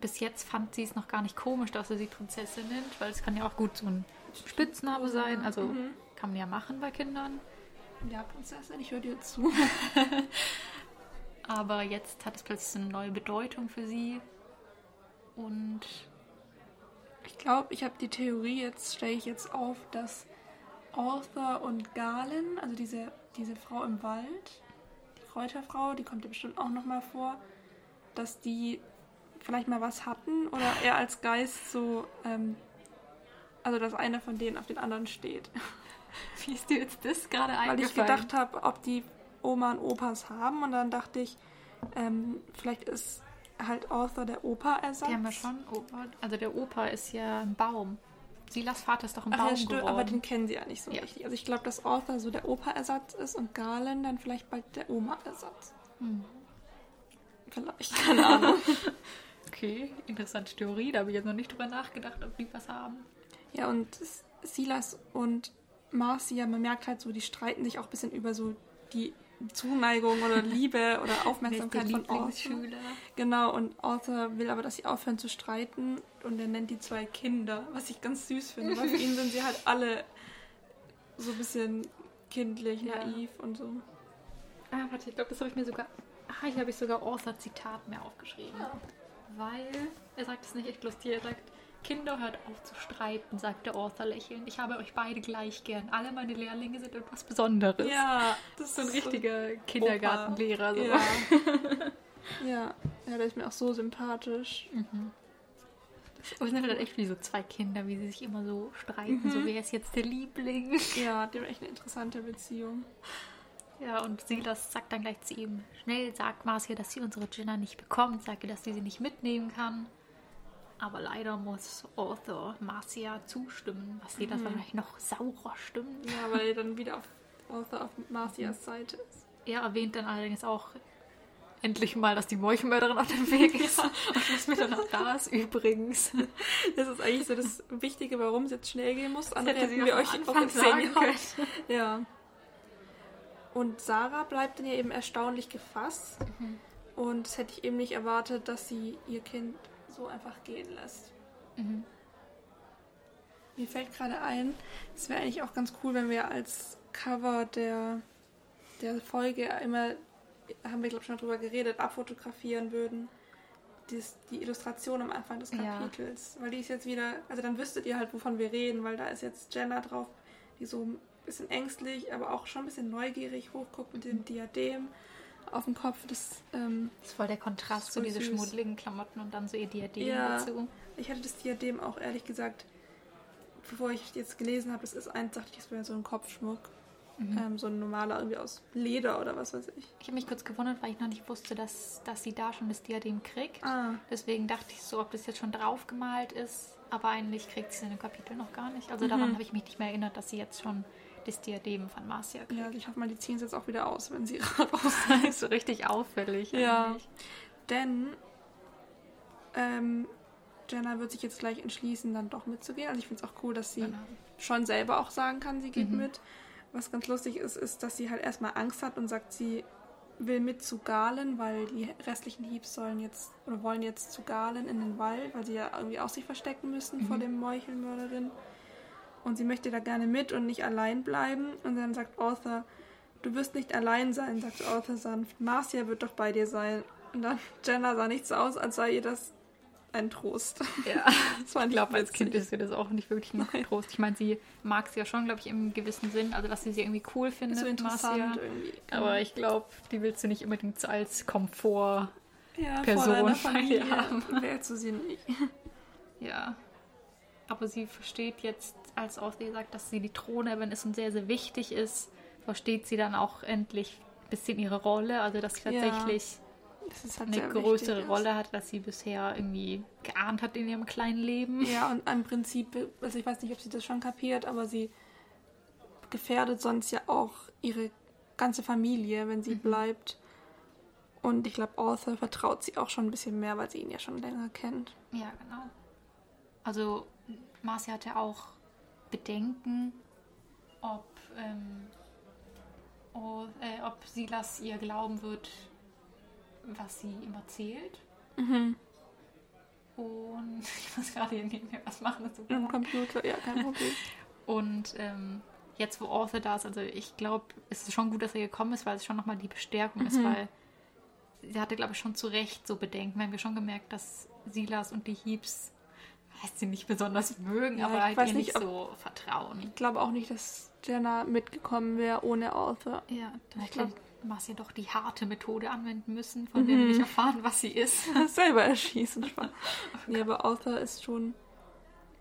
bis jetzt fand sie es noch gar nicht komisch, dass er sie Prinzessin nennt, weil es kann ja auch gut so ein Spitzname sein. Also Mhm. kann man ja machen bei Kindern. Ja, Prinzessin, ich höre dir zu. Aber jetzt hat es plötzlich eine neue Bedeutung für sie. Und Ich glaube, ich habe die Theorie, jetzt stelle ich jetzt auf, dass Arthur und Galen, also diese, diese Frau im Wald, die Kräuterfrau, die kommt ja bestimmt auch nochmal vor, dass die vielleicht mal was hatten oder er als Geist so, ähm, also dass einer von denen auf den anderen steht. wie ist dir jetzt das gerade Weil ich eingefallen? gedacht habe, ob die Oma und Opas haben und dann dachte ich, ähm, vielleicht ist halt Arthur der Opa-Ersatz. Die haben wir schon Opa. Also der Opa ist ja ein Baum. Silas Vater ist doch ein Ach Baum ja, stimmt, geworden. aber den kennen sie ja nicht so Ja. richtig. Also ich glaube, dass Arthur so der Opa-Ersatz ist und Galen dann vielleicht bald der Oma-Ersatz. Hm. Vielleicht, keine Ahnung. Okay, interessante Theorie. Da habe ich jetzt noch nicht drüber nachgedacht, ob die was haben. ja, und Silas und Marcia, man merkt halt so, die streiten sich auch ein bisschen über so die Zuneigung oder Liebe oder Aufmerksamkeit von Arthur. Lieblingsschüler? Genau, und Arthur will aber, dass sie aufhören zu streiten und er nennt die zwei Kinder, was ich ganz süß finde, weil für ihn sind sie halt alle so ein bisschen kindlich, Ja. naiv und so. Ah, warte, ich glaube, das habe ich mir sogar. Ah, hier habe ich sogar Author-Zitat mehr aufgeschrieben. Weil, er sagt es nicht echt lustig, er sagt, Kinder, hört auf zu streiten, sagt der Author lächelnd. Ich habe euch beide gleich gern. Alle meine Lehrlinge sind etwas Besonderes. Ja, Das ist so ein richtiger Kindergartenlehrer. So. Ja. ja, ja, der ist mir auch so sympathisch. Aber es sind halt echt wie so zwei Kinder, wie sie sich immer so streiten. So, wer ist jetzt der Liebling? Ja, die haben echt eine interessante Beziehung. Ja, und Silas sagt dann gleich zu ihm, schnell sag Marcia, dass sie unsere Jenna nicht bekommt, sag ihr, dass sie sie nicht mitnehmen kann. Aber muss Arthur Marcia zustimmen, was Silas wahrscheinlich noch saurer stimmt. Ja, weil er dann wieder auf Arthur auf Marcias Seite ist. Er erwähnt dann allerdings auch endlich mal, dass die Meuchelmörderin auf dem Weg ist. Und das mit noch da ist übrigens. Das ist eigentlich so das Wichtige, warum es jetzt schnell gehen muss. Andere hätten wir auch euch auch erzählen sagen können. Ja. Und Sarah bleibt dann ja eben erstaunlich gefasst. Mhm. Und das hätte ich eben nicht erwartet, dass sie ihr Kind so einfach gehen lässt. Mhm. Mir fällt gerade ein, es wäre eigentlich auch ganz cool, wenn wir als Cover der, der Folge immer, haben wir glaube ich schon drüber geredet, abfotografieren würden. Dies, die Illustration am Anfang des Ja. Kapitels. Weil die ist jetzt wieder, also dann wüsstet ihr halt, wovon wir reden, weil da ist jetzt Jenna drauf, die so bisschen ängstlich, aber auch schon ein bisschen neugierig hochguckt mit dem Diadem auf dem Kopf. Das, ähm, Das ist voll der Kontrast So zu diese süß. schmuddeligen Klamotten und dann so ihr Diadem Ja. dazu. ich hatte das Diadem auch ehrlich gesagt, bevor ich jetzt gelesen habe, das ist eins, dachte ich, das wäre so ein Kopfschmuck. Mhm. Ähm, so ein normaler, irgendwie aus Leder oder was weiß ich. Ich habe mich kurz gewundert, weil ich noch nicht wusste, dass, dass sie da schon das Diadem kriegt. Ah, Deswegen dachte ich so, ob das jetzt schon draufgemalt ist. Aber eigentlich kriegt sie es in dem Kapitel noch gar nicht. Also daran habe ich mich nicht mehr erinnert, dass sie jetzt schon das Diadem von Marcia kriegt. ja, also ich hoffe mal, die ziehen es jetzt auch wieder aus, wenn sie raus Das ist so richtig auffällig. Ja. eigentlich. Denn ähm, Jenna wird sich jetzt gleich entschließen, dann doch mitzugehen. Also ich finde es auch cool, dass sie Genau. schon selber auch sagen kann, sie geht Mhm. mit. Was ganz lustig ist, ist, dass sie halt erstmal Angst hat und sagt, sie will mit zu Galen, weil die restlichen Hiebs sollen jetzt oder wollen jetzt zu Galen in den Wald, weil sie ja irgendwie auch sich verstecken müssen vor dem Meuchelmörderin. Und sie möchte da gerne mit und nicht allein bleiben. Und dann sagt Arthur, du wirst nicht allein sein, sagt Arthur sanft. Marcia wird doch bei dir sein. Und dann Jenna sah nicht so aus, als sei ihr das ein Trost. Ja, Das fand ich glaube, als. Kind ist ihr das auch nicht wirklich noch Trost. Ich meine, sie mag es ja schon, glaube ich, im gewissen Sinn. Also, dass sie sie irgendwie cool findet, so interessant Marcia. irgendwie. Aber ich glaube, die willst du nicht unbedingt so als Komfort. ja, Person Familie haben. wählst du sie nicht. Ja. Aber sie versteht jetzt, als Arthur sagt, dass sie die Thronerbin ist und sehr, sehr wichtig ist, versteht sie dann auch endlich ein bisschen ihre Rolle. Also, dass sie Ja, tatsächlich Das ist halt eine größere Rolle hat, als sie bisher irgendwie geahnt hat in ihrem kleinen Leben. Ja, und im Prinzip, also ich weiß nicht, ob sie das schon kapiert, aber sie gefährdet sonst ja auch ihre ganze Familie, wenn Mhm. sie bleibt. Und ich glaube, Arthur vertraut sie auch schon ein bisschen mehr, weil sie ihn ja schon länger kennt. Ja, genau. Also, Marcia hatte auch Bedenken, ob, ähm, oh, äh, ob Silas ihr glauben wird, was sie ihm erzählt. Mhm. Und ich muss gerade hier neben mir was machen. Das Im. Computer, ja, kein Problem. Und ähm, jetzt, wo Arthur da ist, also ich glaube, es ist schon gut, dass er gekommen ist, weil es schon nochmal die Bestärkung ist, weil sie hatte, glaube ich, schon zu Recht so Bedenken. Wir haben ja schon gemerkt, dass Silas und die Heeps, heißt sie nicht besonders mögen, Ja, aber ich halt weiß ihr nicht nicht, so vertrauen. Ich glaube auch nicht, dass Jenna mitgekommen wäre ohne Arthur. Ja, dann Ich hätte Marcia doch die harte Methode anwenden müssen, von der wir nicht erfahren, was sie ist. Selber erschießen. Spaß. nee, aber Arthur ist schon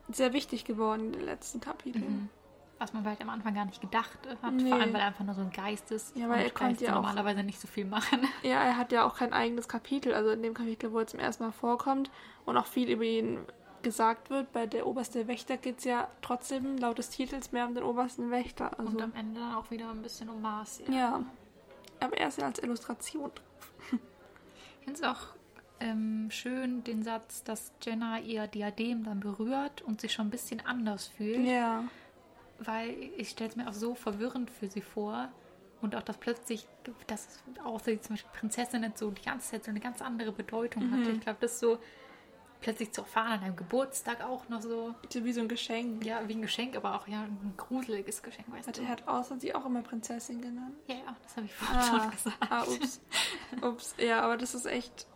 sehr wichtig geworden in den letzten Kapiteln. was man vielleicht am Anfang gar nicht gedacht hat. Nee. Vor allem, weil er einfach nur so ein Geist ist. Ja, weil er konnte ja auch- normalerweise nicht so viel machen. Ja, er hat ja auch kein eigenes Kapitel, also in dem Kapitel, wo er zum ersten Mal vorkommt und auch viel über ihn gesagt wird. Bei der oberste Wächter geht es ja trotzdem laut des Titels mehr um den obersten Wächter. Also, Und am Ende dann auch wieder ein bisschen um Marcia. ja. Aber er ist ja als Illustration. Ich finde es auch ähm, schön, den Satz, dass Jenna ihr Diadem dann berührt und sich schon ein bisschen anders fühlt. Ja. Weil ich stelle es mir auch so verwirrend für sie vor. Und auch, dass plötzlich, dass außer die zum Beispiel Prinzessin jetzt so die ganze Zeit so eine ganz andere Bedeutung hatte. Ich glaube, das so plötzlich zu erfahren an einem Geburtstag auch noch so, wie so ein Geschenk. ja, wie ein Geschenk, aber auch ja ein gruseliges Geschenk, weißt Hat du? er hat außer sie auch immer Prinzessin genannt. Ja, ja, das habe ich vorhin schon gesagt. ah, ups. ups. Ja, aber das ist echt.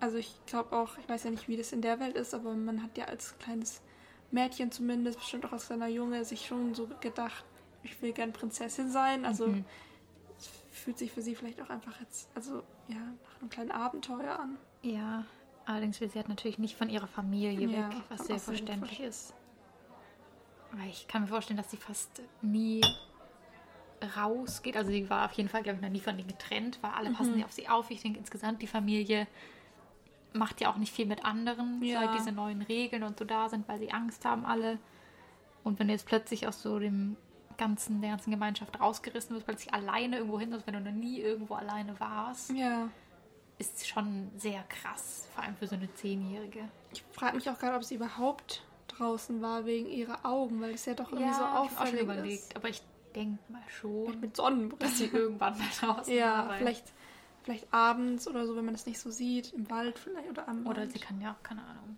Also ich glaube auch, ich weiß ja nicht, wie das in der Welt ist, aber man hat ja als kleines Mädchen zumindest, bestimmt auch als kleiner Junge, sich schon so gedacht, ich will gern Prinzessin sein. Also Mhm. es fühlt sich für sie vielleicht auch einfach jetzt, also ja, nach einem kleinen Abenteuer an. Ja, allerdings will sie halt natürlich nicht von ihrer Familie Ja, weg, was sehr verständlich ist. Weil ich kann mir vorstellen, dass sie fast nie rausgeht. Also sie war auf jeden Fall, glaube ich, noch nie von denen getrennt, weil alle Mhm. passen ja auf sie auf. Ich denke insgesamt, die Familie macht ja auch nicht viel mit anderen, Ja. seit diese neuen Regeln und so da sind, weil sie Angst haben alle. Und wenn du jetzt plötzlich aus so dem ganzen, der ganzen Gemeinschaft rausgerissen wirst, plötzlich alleine irgendwo hin, also wenn du noch nie irgendwo alleine warst, Ja. Ist schon sehr krass, vor allem für so eine Zehnjährige. Ich frage mich auch gerade, ob sie überhaupt draußen war wegen ihrer Augen, weil es ja doch irgendwie so ich hab auch auffällig schon überlegt, ist. aber ich denke mal schon, Mit Sonnenbrille. dass sie irgendwann mal draußen Ja, war. vielleicht, vielleicht abends oder so, wenn man das nicht so sieht, im Wald vielleicht oder am Oder Wald. sie kann ja, keine Ahnung.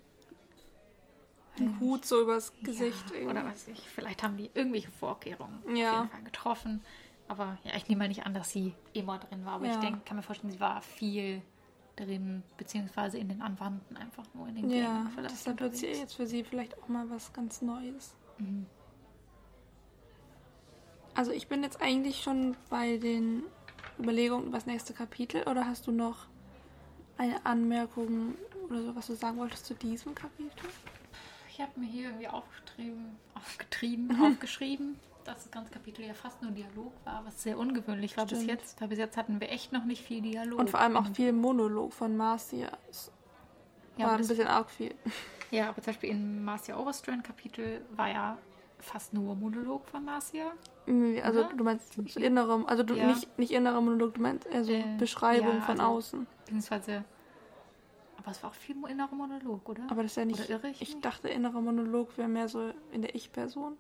einen Hut so übers Gesicht. ja, oder weiß ich, vielleicht haben die irgendwelche Vorkehrungen Ja. auf jeden Fall getroffen. Aber ja, ich nehme mal nicht an, dass sie immer drin war. Aber ich Ja. denke, kann mir vorstellen, sie war viel drin, beziehungsweise in den Anwanden einfach nur in den ja, vielleicht deshalb wird sie jetzt für sie vielleicht auch mal was ganz Neues. Mhm. Also ich bin jetzt eigentlich schon bei den Überlegungen über das nächste Kapitel oder hast du noch eine Anmerkung oder so, was du sagen wolltest zu diesem Kapitel? Ich habe mir hier irgendwie aufgetrieben, aufgetrieben, aufgeschrieben, dass das ganze Kapitel ja fast nur Dialog war, was sehr ungewöhnlich war bis jetzt. Weil bis jetzt hatten wir echt noch nicht viel Dialog. Und vor allem auch In- viel Monolog von Marcia. Es Ja, war ein bisschen arg viel. Ja, aber zum Beispiel im Marcia Overstrand Kapitel war ja fast nur Monolog von Marcia. Also Oder? du meinst so innere, also du Ja. nicht, nicht innerer Monolog, du meinst eher so Äh, Beschreibung ja, von also- außen. Beziehungsweise. Aber es war auch viel innerer Monolog, oder? Aber das ist ja nicht. Ich ich dachte, innerer Monolog wäre mehr so in der Ich-Person.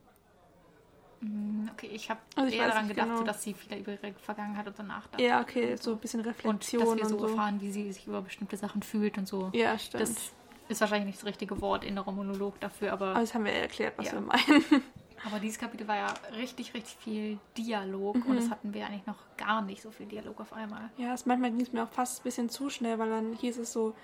Mm, Okay, ich habe Also ich eher daran gedacht, genau. so, dass sie viel über ihre Vergangenheit und so nachdacht. Ja, okay, so ein bisschen Und Reflexion dass und, wir so, so. erfahren, wie sie sich über bestimmte Sachen fühlt und so. Ja, stimmt. das ist wahrscheinlich nicht das richtige Wort, innerer Monolog dafür, aber, Aber das haben wir ja erklärt, was Ja. wir meinen. aber dieses Kapitel war ja richtig, richtig viel Dialog Mhm. und das hatten wir eigentlich noch gar nicht so viel Dialog auf einmal. Ja, es, manchmal ging es mir auch fast ein bisschen zu schnell, weil dann hieß es so,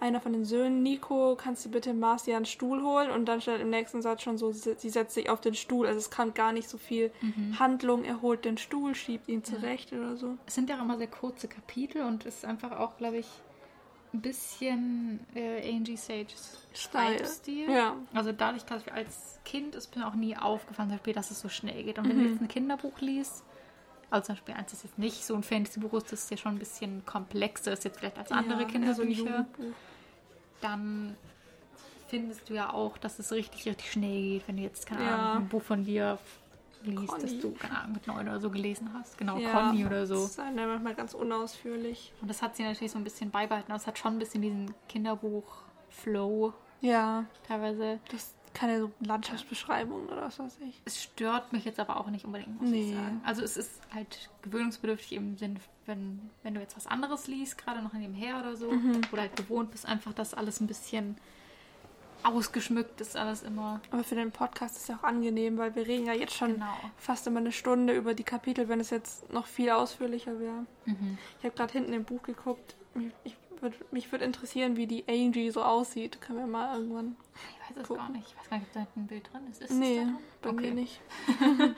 einer von den Söhnen, Nico, kannst du bitte Marcia einen Stuhl holen? Und dann stand im nächsten Satz schon so, sie setzt sich auf den Stuhl. Also es kam gar nicht so viel Mhm. Handlung, er holt den Stuhl, schiebt ihn zurecht oder so. Es sind ja auch immer sehr kurze Kapitel und es ist einfach auch, glaube ich, ein bisschen äh, Angie Sages Style. Schreibstil. Ja. Also dadurch, dass ich als Kind ist mir auch nie aufgefallen, dass es so schnell geht. Und wenn Mhm. du jetzt ein Kinderbuch liest, also zum Beispiel eins ist jetzt nicht so ein Fantasy-Buch das ist ja schon ein bisschen komplexer ist jetzt vielleicht als andere ja, so Kinderbücher, dann findest du ja auch, dass es richtig, richtig schnell geht, wenn du jetzt, keine Ja. Ahnung, ein Buch von dir liest, das Conny. du, keine Ahnung, mit neun oder so gelesen hast. Genau, Ja, Conny oder so. Das ist dann manchmal ganz unausführlich. Und das hat sie natürlich so ein bisschen beibehalten. Aber es hat schon ein bisschen diesen Kinderbuch-Flow Ja, teilweise. das keine Landschaftsbeschreibung oder was weiß ich. Es stört mich jetzt aber auch nicht unbedingt, muss Nee. ich sagen. Also es ist halt gewöhnungsbedürftig im Sinn, wenn, wenn du jetzt was anderes liest, gerade noch nebenher oder so, Mhm. oder halt gewohnt bist, einfach, dass alles ein bisschen ausgeschmückt ist, alles immer. Aber für den Podcast ist es ja auch angenehm, weil wir reden ja jetzt schon Genau. fast immer eine Stunde über die Kapitel, wenn es jetzt noch viel ausführlicher wäre. Mhm. Ich habe gerade hinten im Buch geguckt. Ich würd, mich würde interessieren, wie die Angie so aussieht. Können wir mal irgendwann. Ich weiß es Gucken. gar nicht. Ich weiß gar nicht, ob da ein Bild drin ist. ist nee, bei mir Okay. nicht.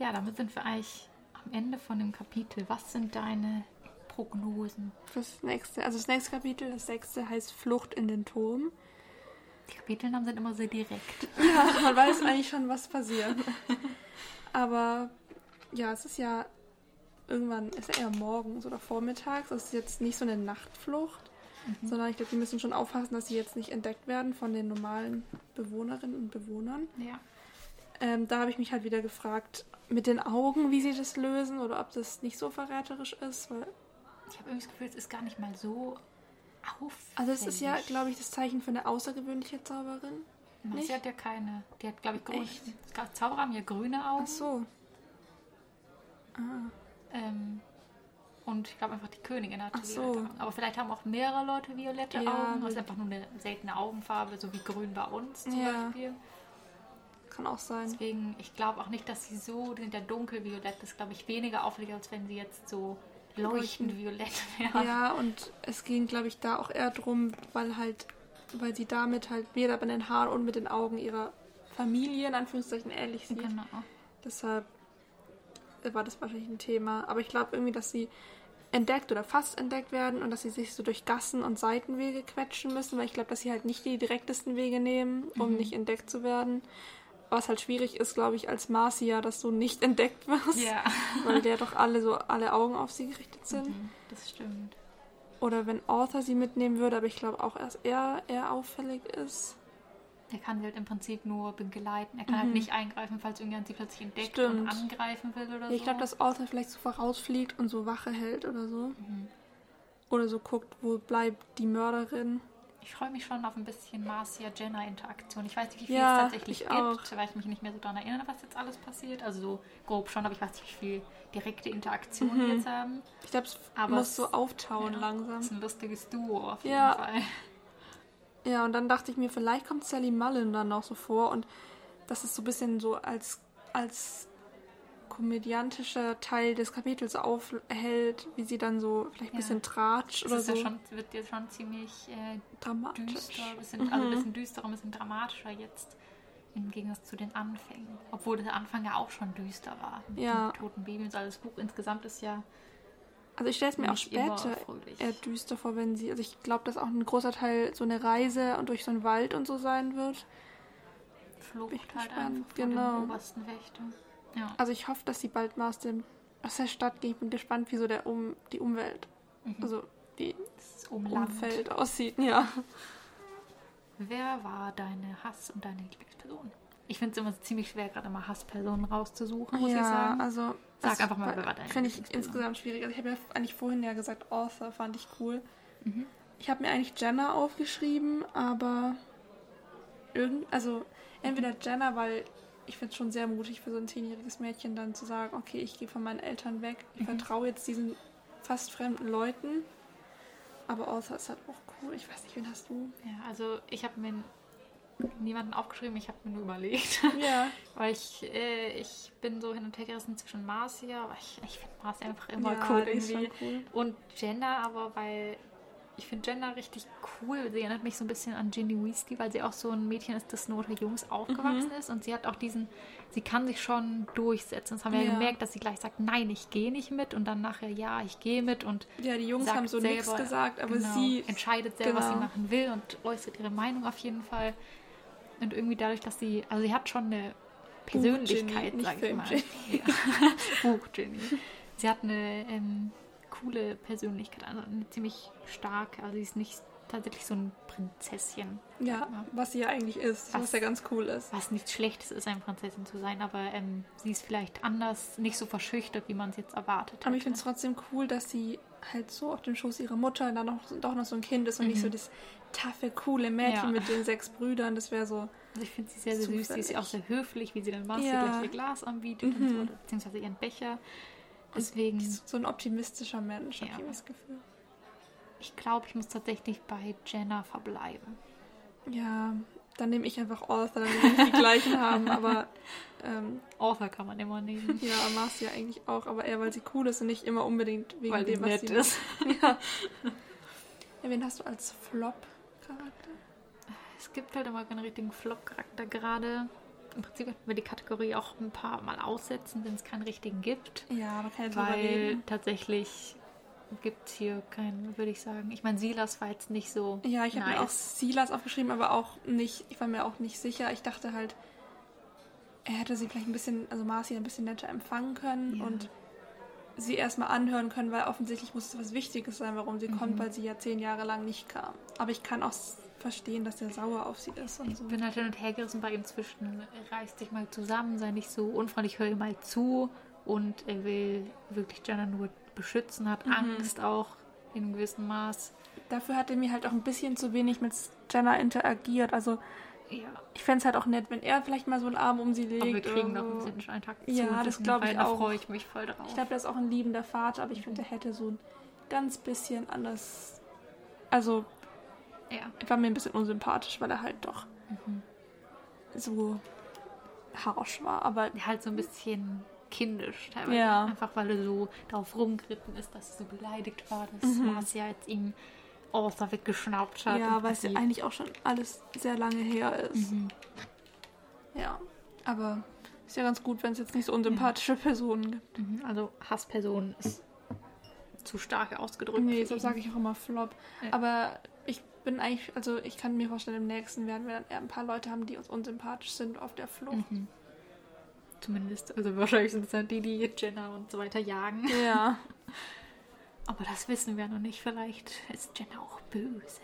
Ja, damit sind wir eigentlich am Ende von dem Kapitel. Was sind deine Prognosen? Fürs nächste, also das nächste Kapitel, das sechste, heißt Flucht in den Turm. Die Kapitelnamen sind immer sehr direkt. Ja, man weiß eigentlich schon, was passiert. Aber ja, es ist ja irgendwann, ist ja eher morgens oder vormittags. Es ist jetzt nicht so eine Nachtflucht, mhm. sondern ich glaube, die müssen schon aufpassen, dass sie jetzt nicht entdeckt werden von den normalen Bewohnerinnen und Bewohnern. Ja. Ähm, da habe ich mich halt wieder gefragt, mit den Augen, wie sie das lösen oder ob das nicht so verräterisch ist. Weil ich habe irgendwie das Gefühl, es ist gar nicht mal so auffällig. Also es ist ja, glaube ich, das Zeichen für eine außergewöhnliche Zauberin. Na, sie hat ja keine. Die hat, glaube ich, grüne. Zauberer haben ja grüne Augen. Ach so. Ah. Ähm, und ich glaube einfach, die Königin hat Ach so. Augen. Aber vielleicht haben auch mehrere Leute violette ja, Augen. Das ist einfach nur eine seltene Augenfarbe, so wie grün bei uns zum ja. Beispiel. Kann auch sein. Deswegen, ich glaube auch nicht, dass sie so, die sind ja dunkelviolett, das ist, glaube ich, weniger auffällig, als wenn sie jetzt so leuchtend violett wäre. Ja, und es ging, glaube ich, da auch eher drum, weil halt, weil sie damit halt weder bei den Haaren und mit den Augen ihrer Familie in Anführungszeichen ähnlich sieht. Genau. Deshalb war das wahrscheinlich ein Thema. Aber ich glaube irgendwie, dass sie entdeckt oder fast entdeckt werden und dass sie sich so durch Gassen und Seitenwege quetschen müssen, weil ich glaube, dass sie halt nicht die direktesten Wege nehmen, um mhm. nicht entdeckt zu werden. Was halt schwierig ist, glaube ich, als Marcia, dass du nicht entdeckt wirst. Ja. Weil der doch alle so alle Augen auf sie gerichtet sind. Mhm, das stimmt. Oder wenn Arthur sie mitnehmen würde, aber ich glaube auch, dass er eher auffällig ist. Er kann sie halt im Prinzip nur begleiten. Er kann halt mhm. halt nicht eingreifen, falls irgendjemand sie plötzlich entdeckt Stimmt. und angreifen will oder ja, so. Ich glaube, dass Arthur vielleicht so vorausfliegt und so Wache hält oder so. Mhm. Oder so guckt, wo bleibt die Mörderin. Ich freue mich schon auf ein bisschen Marcia-Jenna-Interaktion. Ich weiß nicht, wie viel ja, es tatsächlich gibt, auch. weil ich mich nicht mehr so daran erinnere, was jetzt alles passiert. Also so grob schon, aber ich weiß nicht, wie viel direkte Interaktion mhm. jetzt haben. Ich glaube, es aber muss so auftauen ja, langsam. Das ist ein lustiges Duo auf jeden ja. Fall. Ja, und dann dachte ich mir, vielleicht kommt Sally Mullen dann noch so vor und das ist so ein bisschen so als, als komödiantischer Teil des Kapitels aufhält, wie sie dann so vielleicht ein ja. bisschen tratscht oder so. Ja schon, wird ja schon ziemlich äh, dramatisch. Düster, bisschen, mhm. Also ein bisschen düsterer, ein bisschen dramatischer jetzt im Gegensatz zu den Anfängen. Obwohl der Anfang ja auch schon düster war. Mit ja. den toten Babys. Also das Buch insgesamt ist ja. Also ich stelle es mir auch später eher düster vor, wenn sie. Also ich glaube, dass auch ein großer Teil so eine Reise und durch so einen Wald und so sein wird. Flucht halt einfach genau. den obersten Wächter. Ja. Also ich hoffe, dass sie bald mal aus, dem, aus der Stadt gehen. Ich bin gespannt, wie so der um, die Umwelt, mhm. also die das Umfeld aussieht. Ja. Wer war deine Hass- und deine Lieblingsperson? Ich finde es immer ziemlich schwer, gerade mal Hasspersonen rauszusuchen, muss ja, ich sagen. also Sag einfach mal, wer war deine Finde ich insgesamt schwierig. Also ich habe ja eigentlich vorhin ja gesagt, Author fand ich cool. Mhm. Ich habe mir eigentlich Jenna aufgeschrieben, aber irgend, also entweder Jenna, weil ich finde es schon sehr mutig für so ein zehnjähriges Mädchen dann zu sagen, okay, ich gehe von meinen Eltern weg, ich mhm. vertraue jetzt diesen fast fremden Leuten. Aber Arthur ist halt auch cool. Ich weiß nicht, wen hast du? Ja, also ich habe mir niemanden aufgeschrieben, ich habe mir nur überlegt. Ja. Weil ich, äh, ich bin so hin und her gerissen zwischen Marcia, aber ich, ich finde Marcia einfach immer ja, cool irgendwie. Cool. Und Jenna, aber weil ich finde Jenna richtig cool. Sie erinnert mich so ein bisschen an Ginny Weasley, weil sie auch so ein Mädchen ist, das nur unter Jungs aufgewachsen mhm. ist. Und sie hat auch diesen, sie kann sich schon durchsetzen. Das haben wir ja, gemerkt, dass sie gleich sagt, nein, ich gehe nicht mit. Und dann nachher, ja, ich gehe mit. Und ja, die Jungs haben so selber, nichts gesagt, aber genau, sie entscheidet selber, genau. was sie genau. machen will und äußert ihre Meinung auf jeden Fall. Und irgendwie dadurch, dass sie, also sie hat schon eine Persönlichkeit, sag ich mal. Buch Ginny. Sie hat eine ähm, coole Persönlichkeit, also eine ziemlich starke. Also sie ist nicht tatsächlich so ein Prinzesschen. Ja, was sie ja eigentlich ist, was, was, ja ganz cool ist. Was nichts Schlechtes ist, eine Prinzessin zu sein, aber ähm, sie ist vielleicht anders, nicht so verschüchtert, wie man es jetzt erwartet hat. Aber ich finde es trotzdem cool, dass sie halt so auf dem Schoß ihrer Mutter dann noch, doch noch so ein Kind ist und mhm. nicht so das taffe, coole Mädchen ja. mit den sechs Brüdern. Das wäre so. Also ich finde sie sehr, sehr süß. Sie ist ja auch sehr höflich, wie sie dann Marcia ja. gleich ihr Glas anbietet mhm. und so, beziehungsweise ihren Becher. Deswegen. So ein optimistischer Mensch, ja. habe ich das Gefühl. Ich glaube, ich muss tatsächlich bei Jenna verbleiben. Ja, dann nehme ich einfach Arthur, dann will ich die gleichen haben, aber. Ähm, Arthur kann man immer nehmen. Ja, Marcia eigentlich auch, aber eher, weil sie cool ist und nicht immer unbedingt wegen weil dem, was sie ist. ja. ja. Wen hast du als Flop-Charakter? Es gibt halt immer keinen richtigen Flop-Charakter gerade im Prinzip könnten wir die Kategorie auch ein paar Mal aussetzen, wenn es keinen richtigen gibt. Ja, aber keine Weil tatsächlich gibt es hier keinen, würde ich sagen. Ich meine, Silas war jetzt nicht so. Ja, ich habe mir auch nice. Silas aufgeschrieben, aber auch nicht, ich war mir auch nicht sicher. Ich dachte halt, er hätte sie vielleicht ein bisschen, also Marcy ein bisschen netter empfangen können Ja. und sie erstmal anhören können, weil offensichtlich muss es was Wichtiges sein, warum sie Mhm. kommt, weil sie ja zehn Jahre lang nicht kam. Aber ich kann auch verstehen, dass der sauer auf sie ist und so. Ich bin halt hin und her gerissen bei ihm zwischen, reiß dich mal zusammen, sei nicht so unfreundlich, hör ihm mal zu und er will wirklich Jenna nur beschützen, hat Mhm. Angst auch in einem gewissen Maß. Dafür hat er mir halt auch ein bisschen zu wenig mit Jenna interagiert. Also Ja, ich fände es halt auch nett, wenn er vielleicht mal so einen Arm um sie legt. aber wir kriegen noch ein bisschen einen Tag Ja, zu. das wissen, glaub ich weil Da auch. freue ich mich voll drauf. Ich glaube, der ist auch ein liebender Vater, aber ich finde, der hätte so ein ganz bisschen anders. Also, ja. er war mir ein bisschen unsympathisch, weil er halt doch Mhm. so harsch war. Aber halt so ein bisschen kindisch teilweise. Ja. Einfach weil er so darauf rumgeritten ist, dass er so beleidigt war, dass Mhm. Marcia jetzt ihm Arthur weggeschnappt hat. ja, weil es ja sie- eigentlich auch schon alles sehr lange her ist. Mhm. Ja, aber ist ja ganz gut, wenn es jetzt nicht so unsympathische Personen gibt. Mhm, Also Hassperson ist zu stark ausgedrückt. Nee, deshalb ihn. sage ich auch immer Flop. Ja. Aber ich bin eigentlich, also ich kann mir vorstellen, im nächsten werden wir dann eher ein paar Leute haben, die uns unsympathisch sind auf der Flucht. Mhm. Zumindest, also wahrscheinlich sind es dann die, die Jenna und so weiter jagen. Ja. Aber das wissen wir noch nicht. Vielleicht ist Jenna auch böse.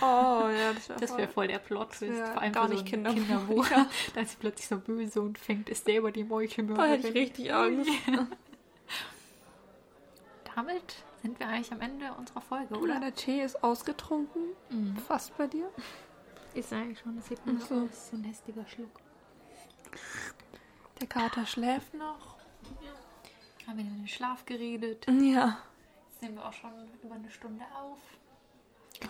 Oh, ja, das wäre wäre voll der Plot wär Vor allem gar so nicht ein Kinderbuch. Kinderbuch. Da ist sie plötzlich so böse und fängt es selber die Da Meuchelmörder. hätte ich richtig Angst. Damit sind wir eigentlich am Ende unserer Folge, Oder oder? der Tee ist ausgetrunken. Mhm. Fast bei dir. Ist eigentlich schon. Das sieht man so. so. aus. So ein hästiger Schluck. Der Kater schläft noch. Haben wir in den Schlaf geredet. Ja. Jetzt nehmen wir auch schon über eine Stunde auf.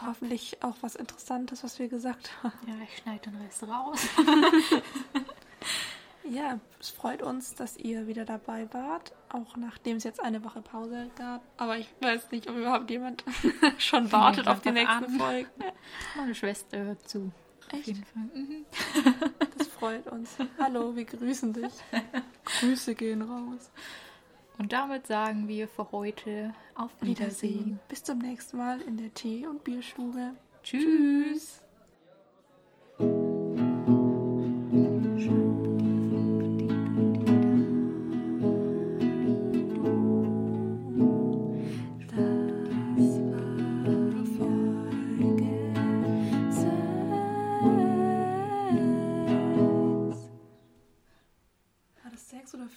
Hoffentlich auch was Interessantes, was wir gesagt haben. Ja, ich schneide den Rest raus. Ja, es freut uns, dass ihr wieder dabei wart. Auch nachdem es jetzt eine Woche Pause gab. Aber ich weiß nicht, ob überhaupt jemand schon wartet auf die nächsten an. Folgen. Meine Schwester hört zu. Echt? Mhm. Das freut uns. Hallo, wir grüßen dich. Grüße gehen raus. Und damit sagen wir für heute auf Wiedersehen. Bis zum nächsten Mal in der Tee- und Bierstube. Tschüss. Das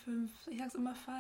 fünf? Ich sag's immer falsch.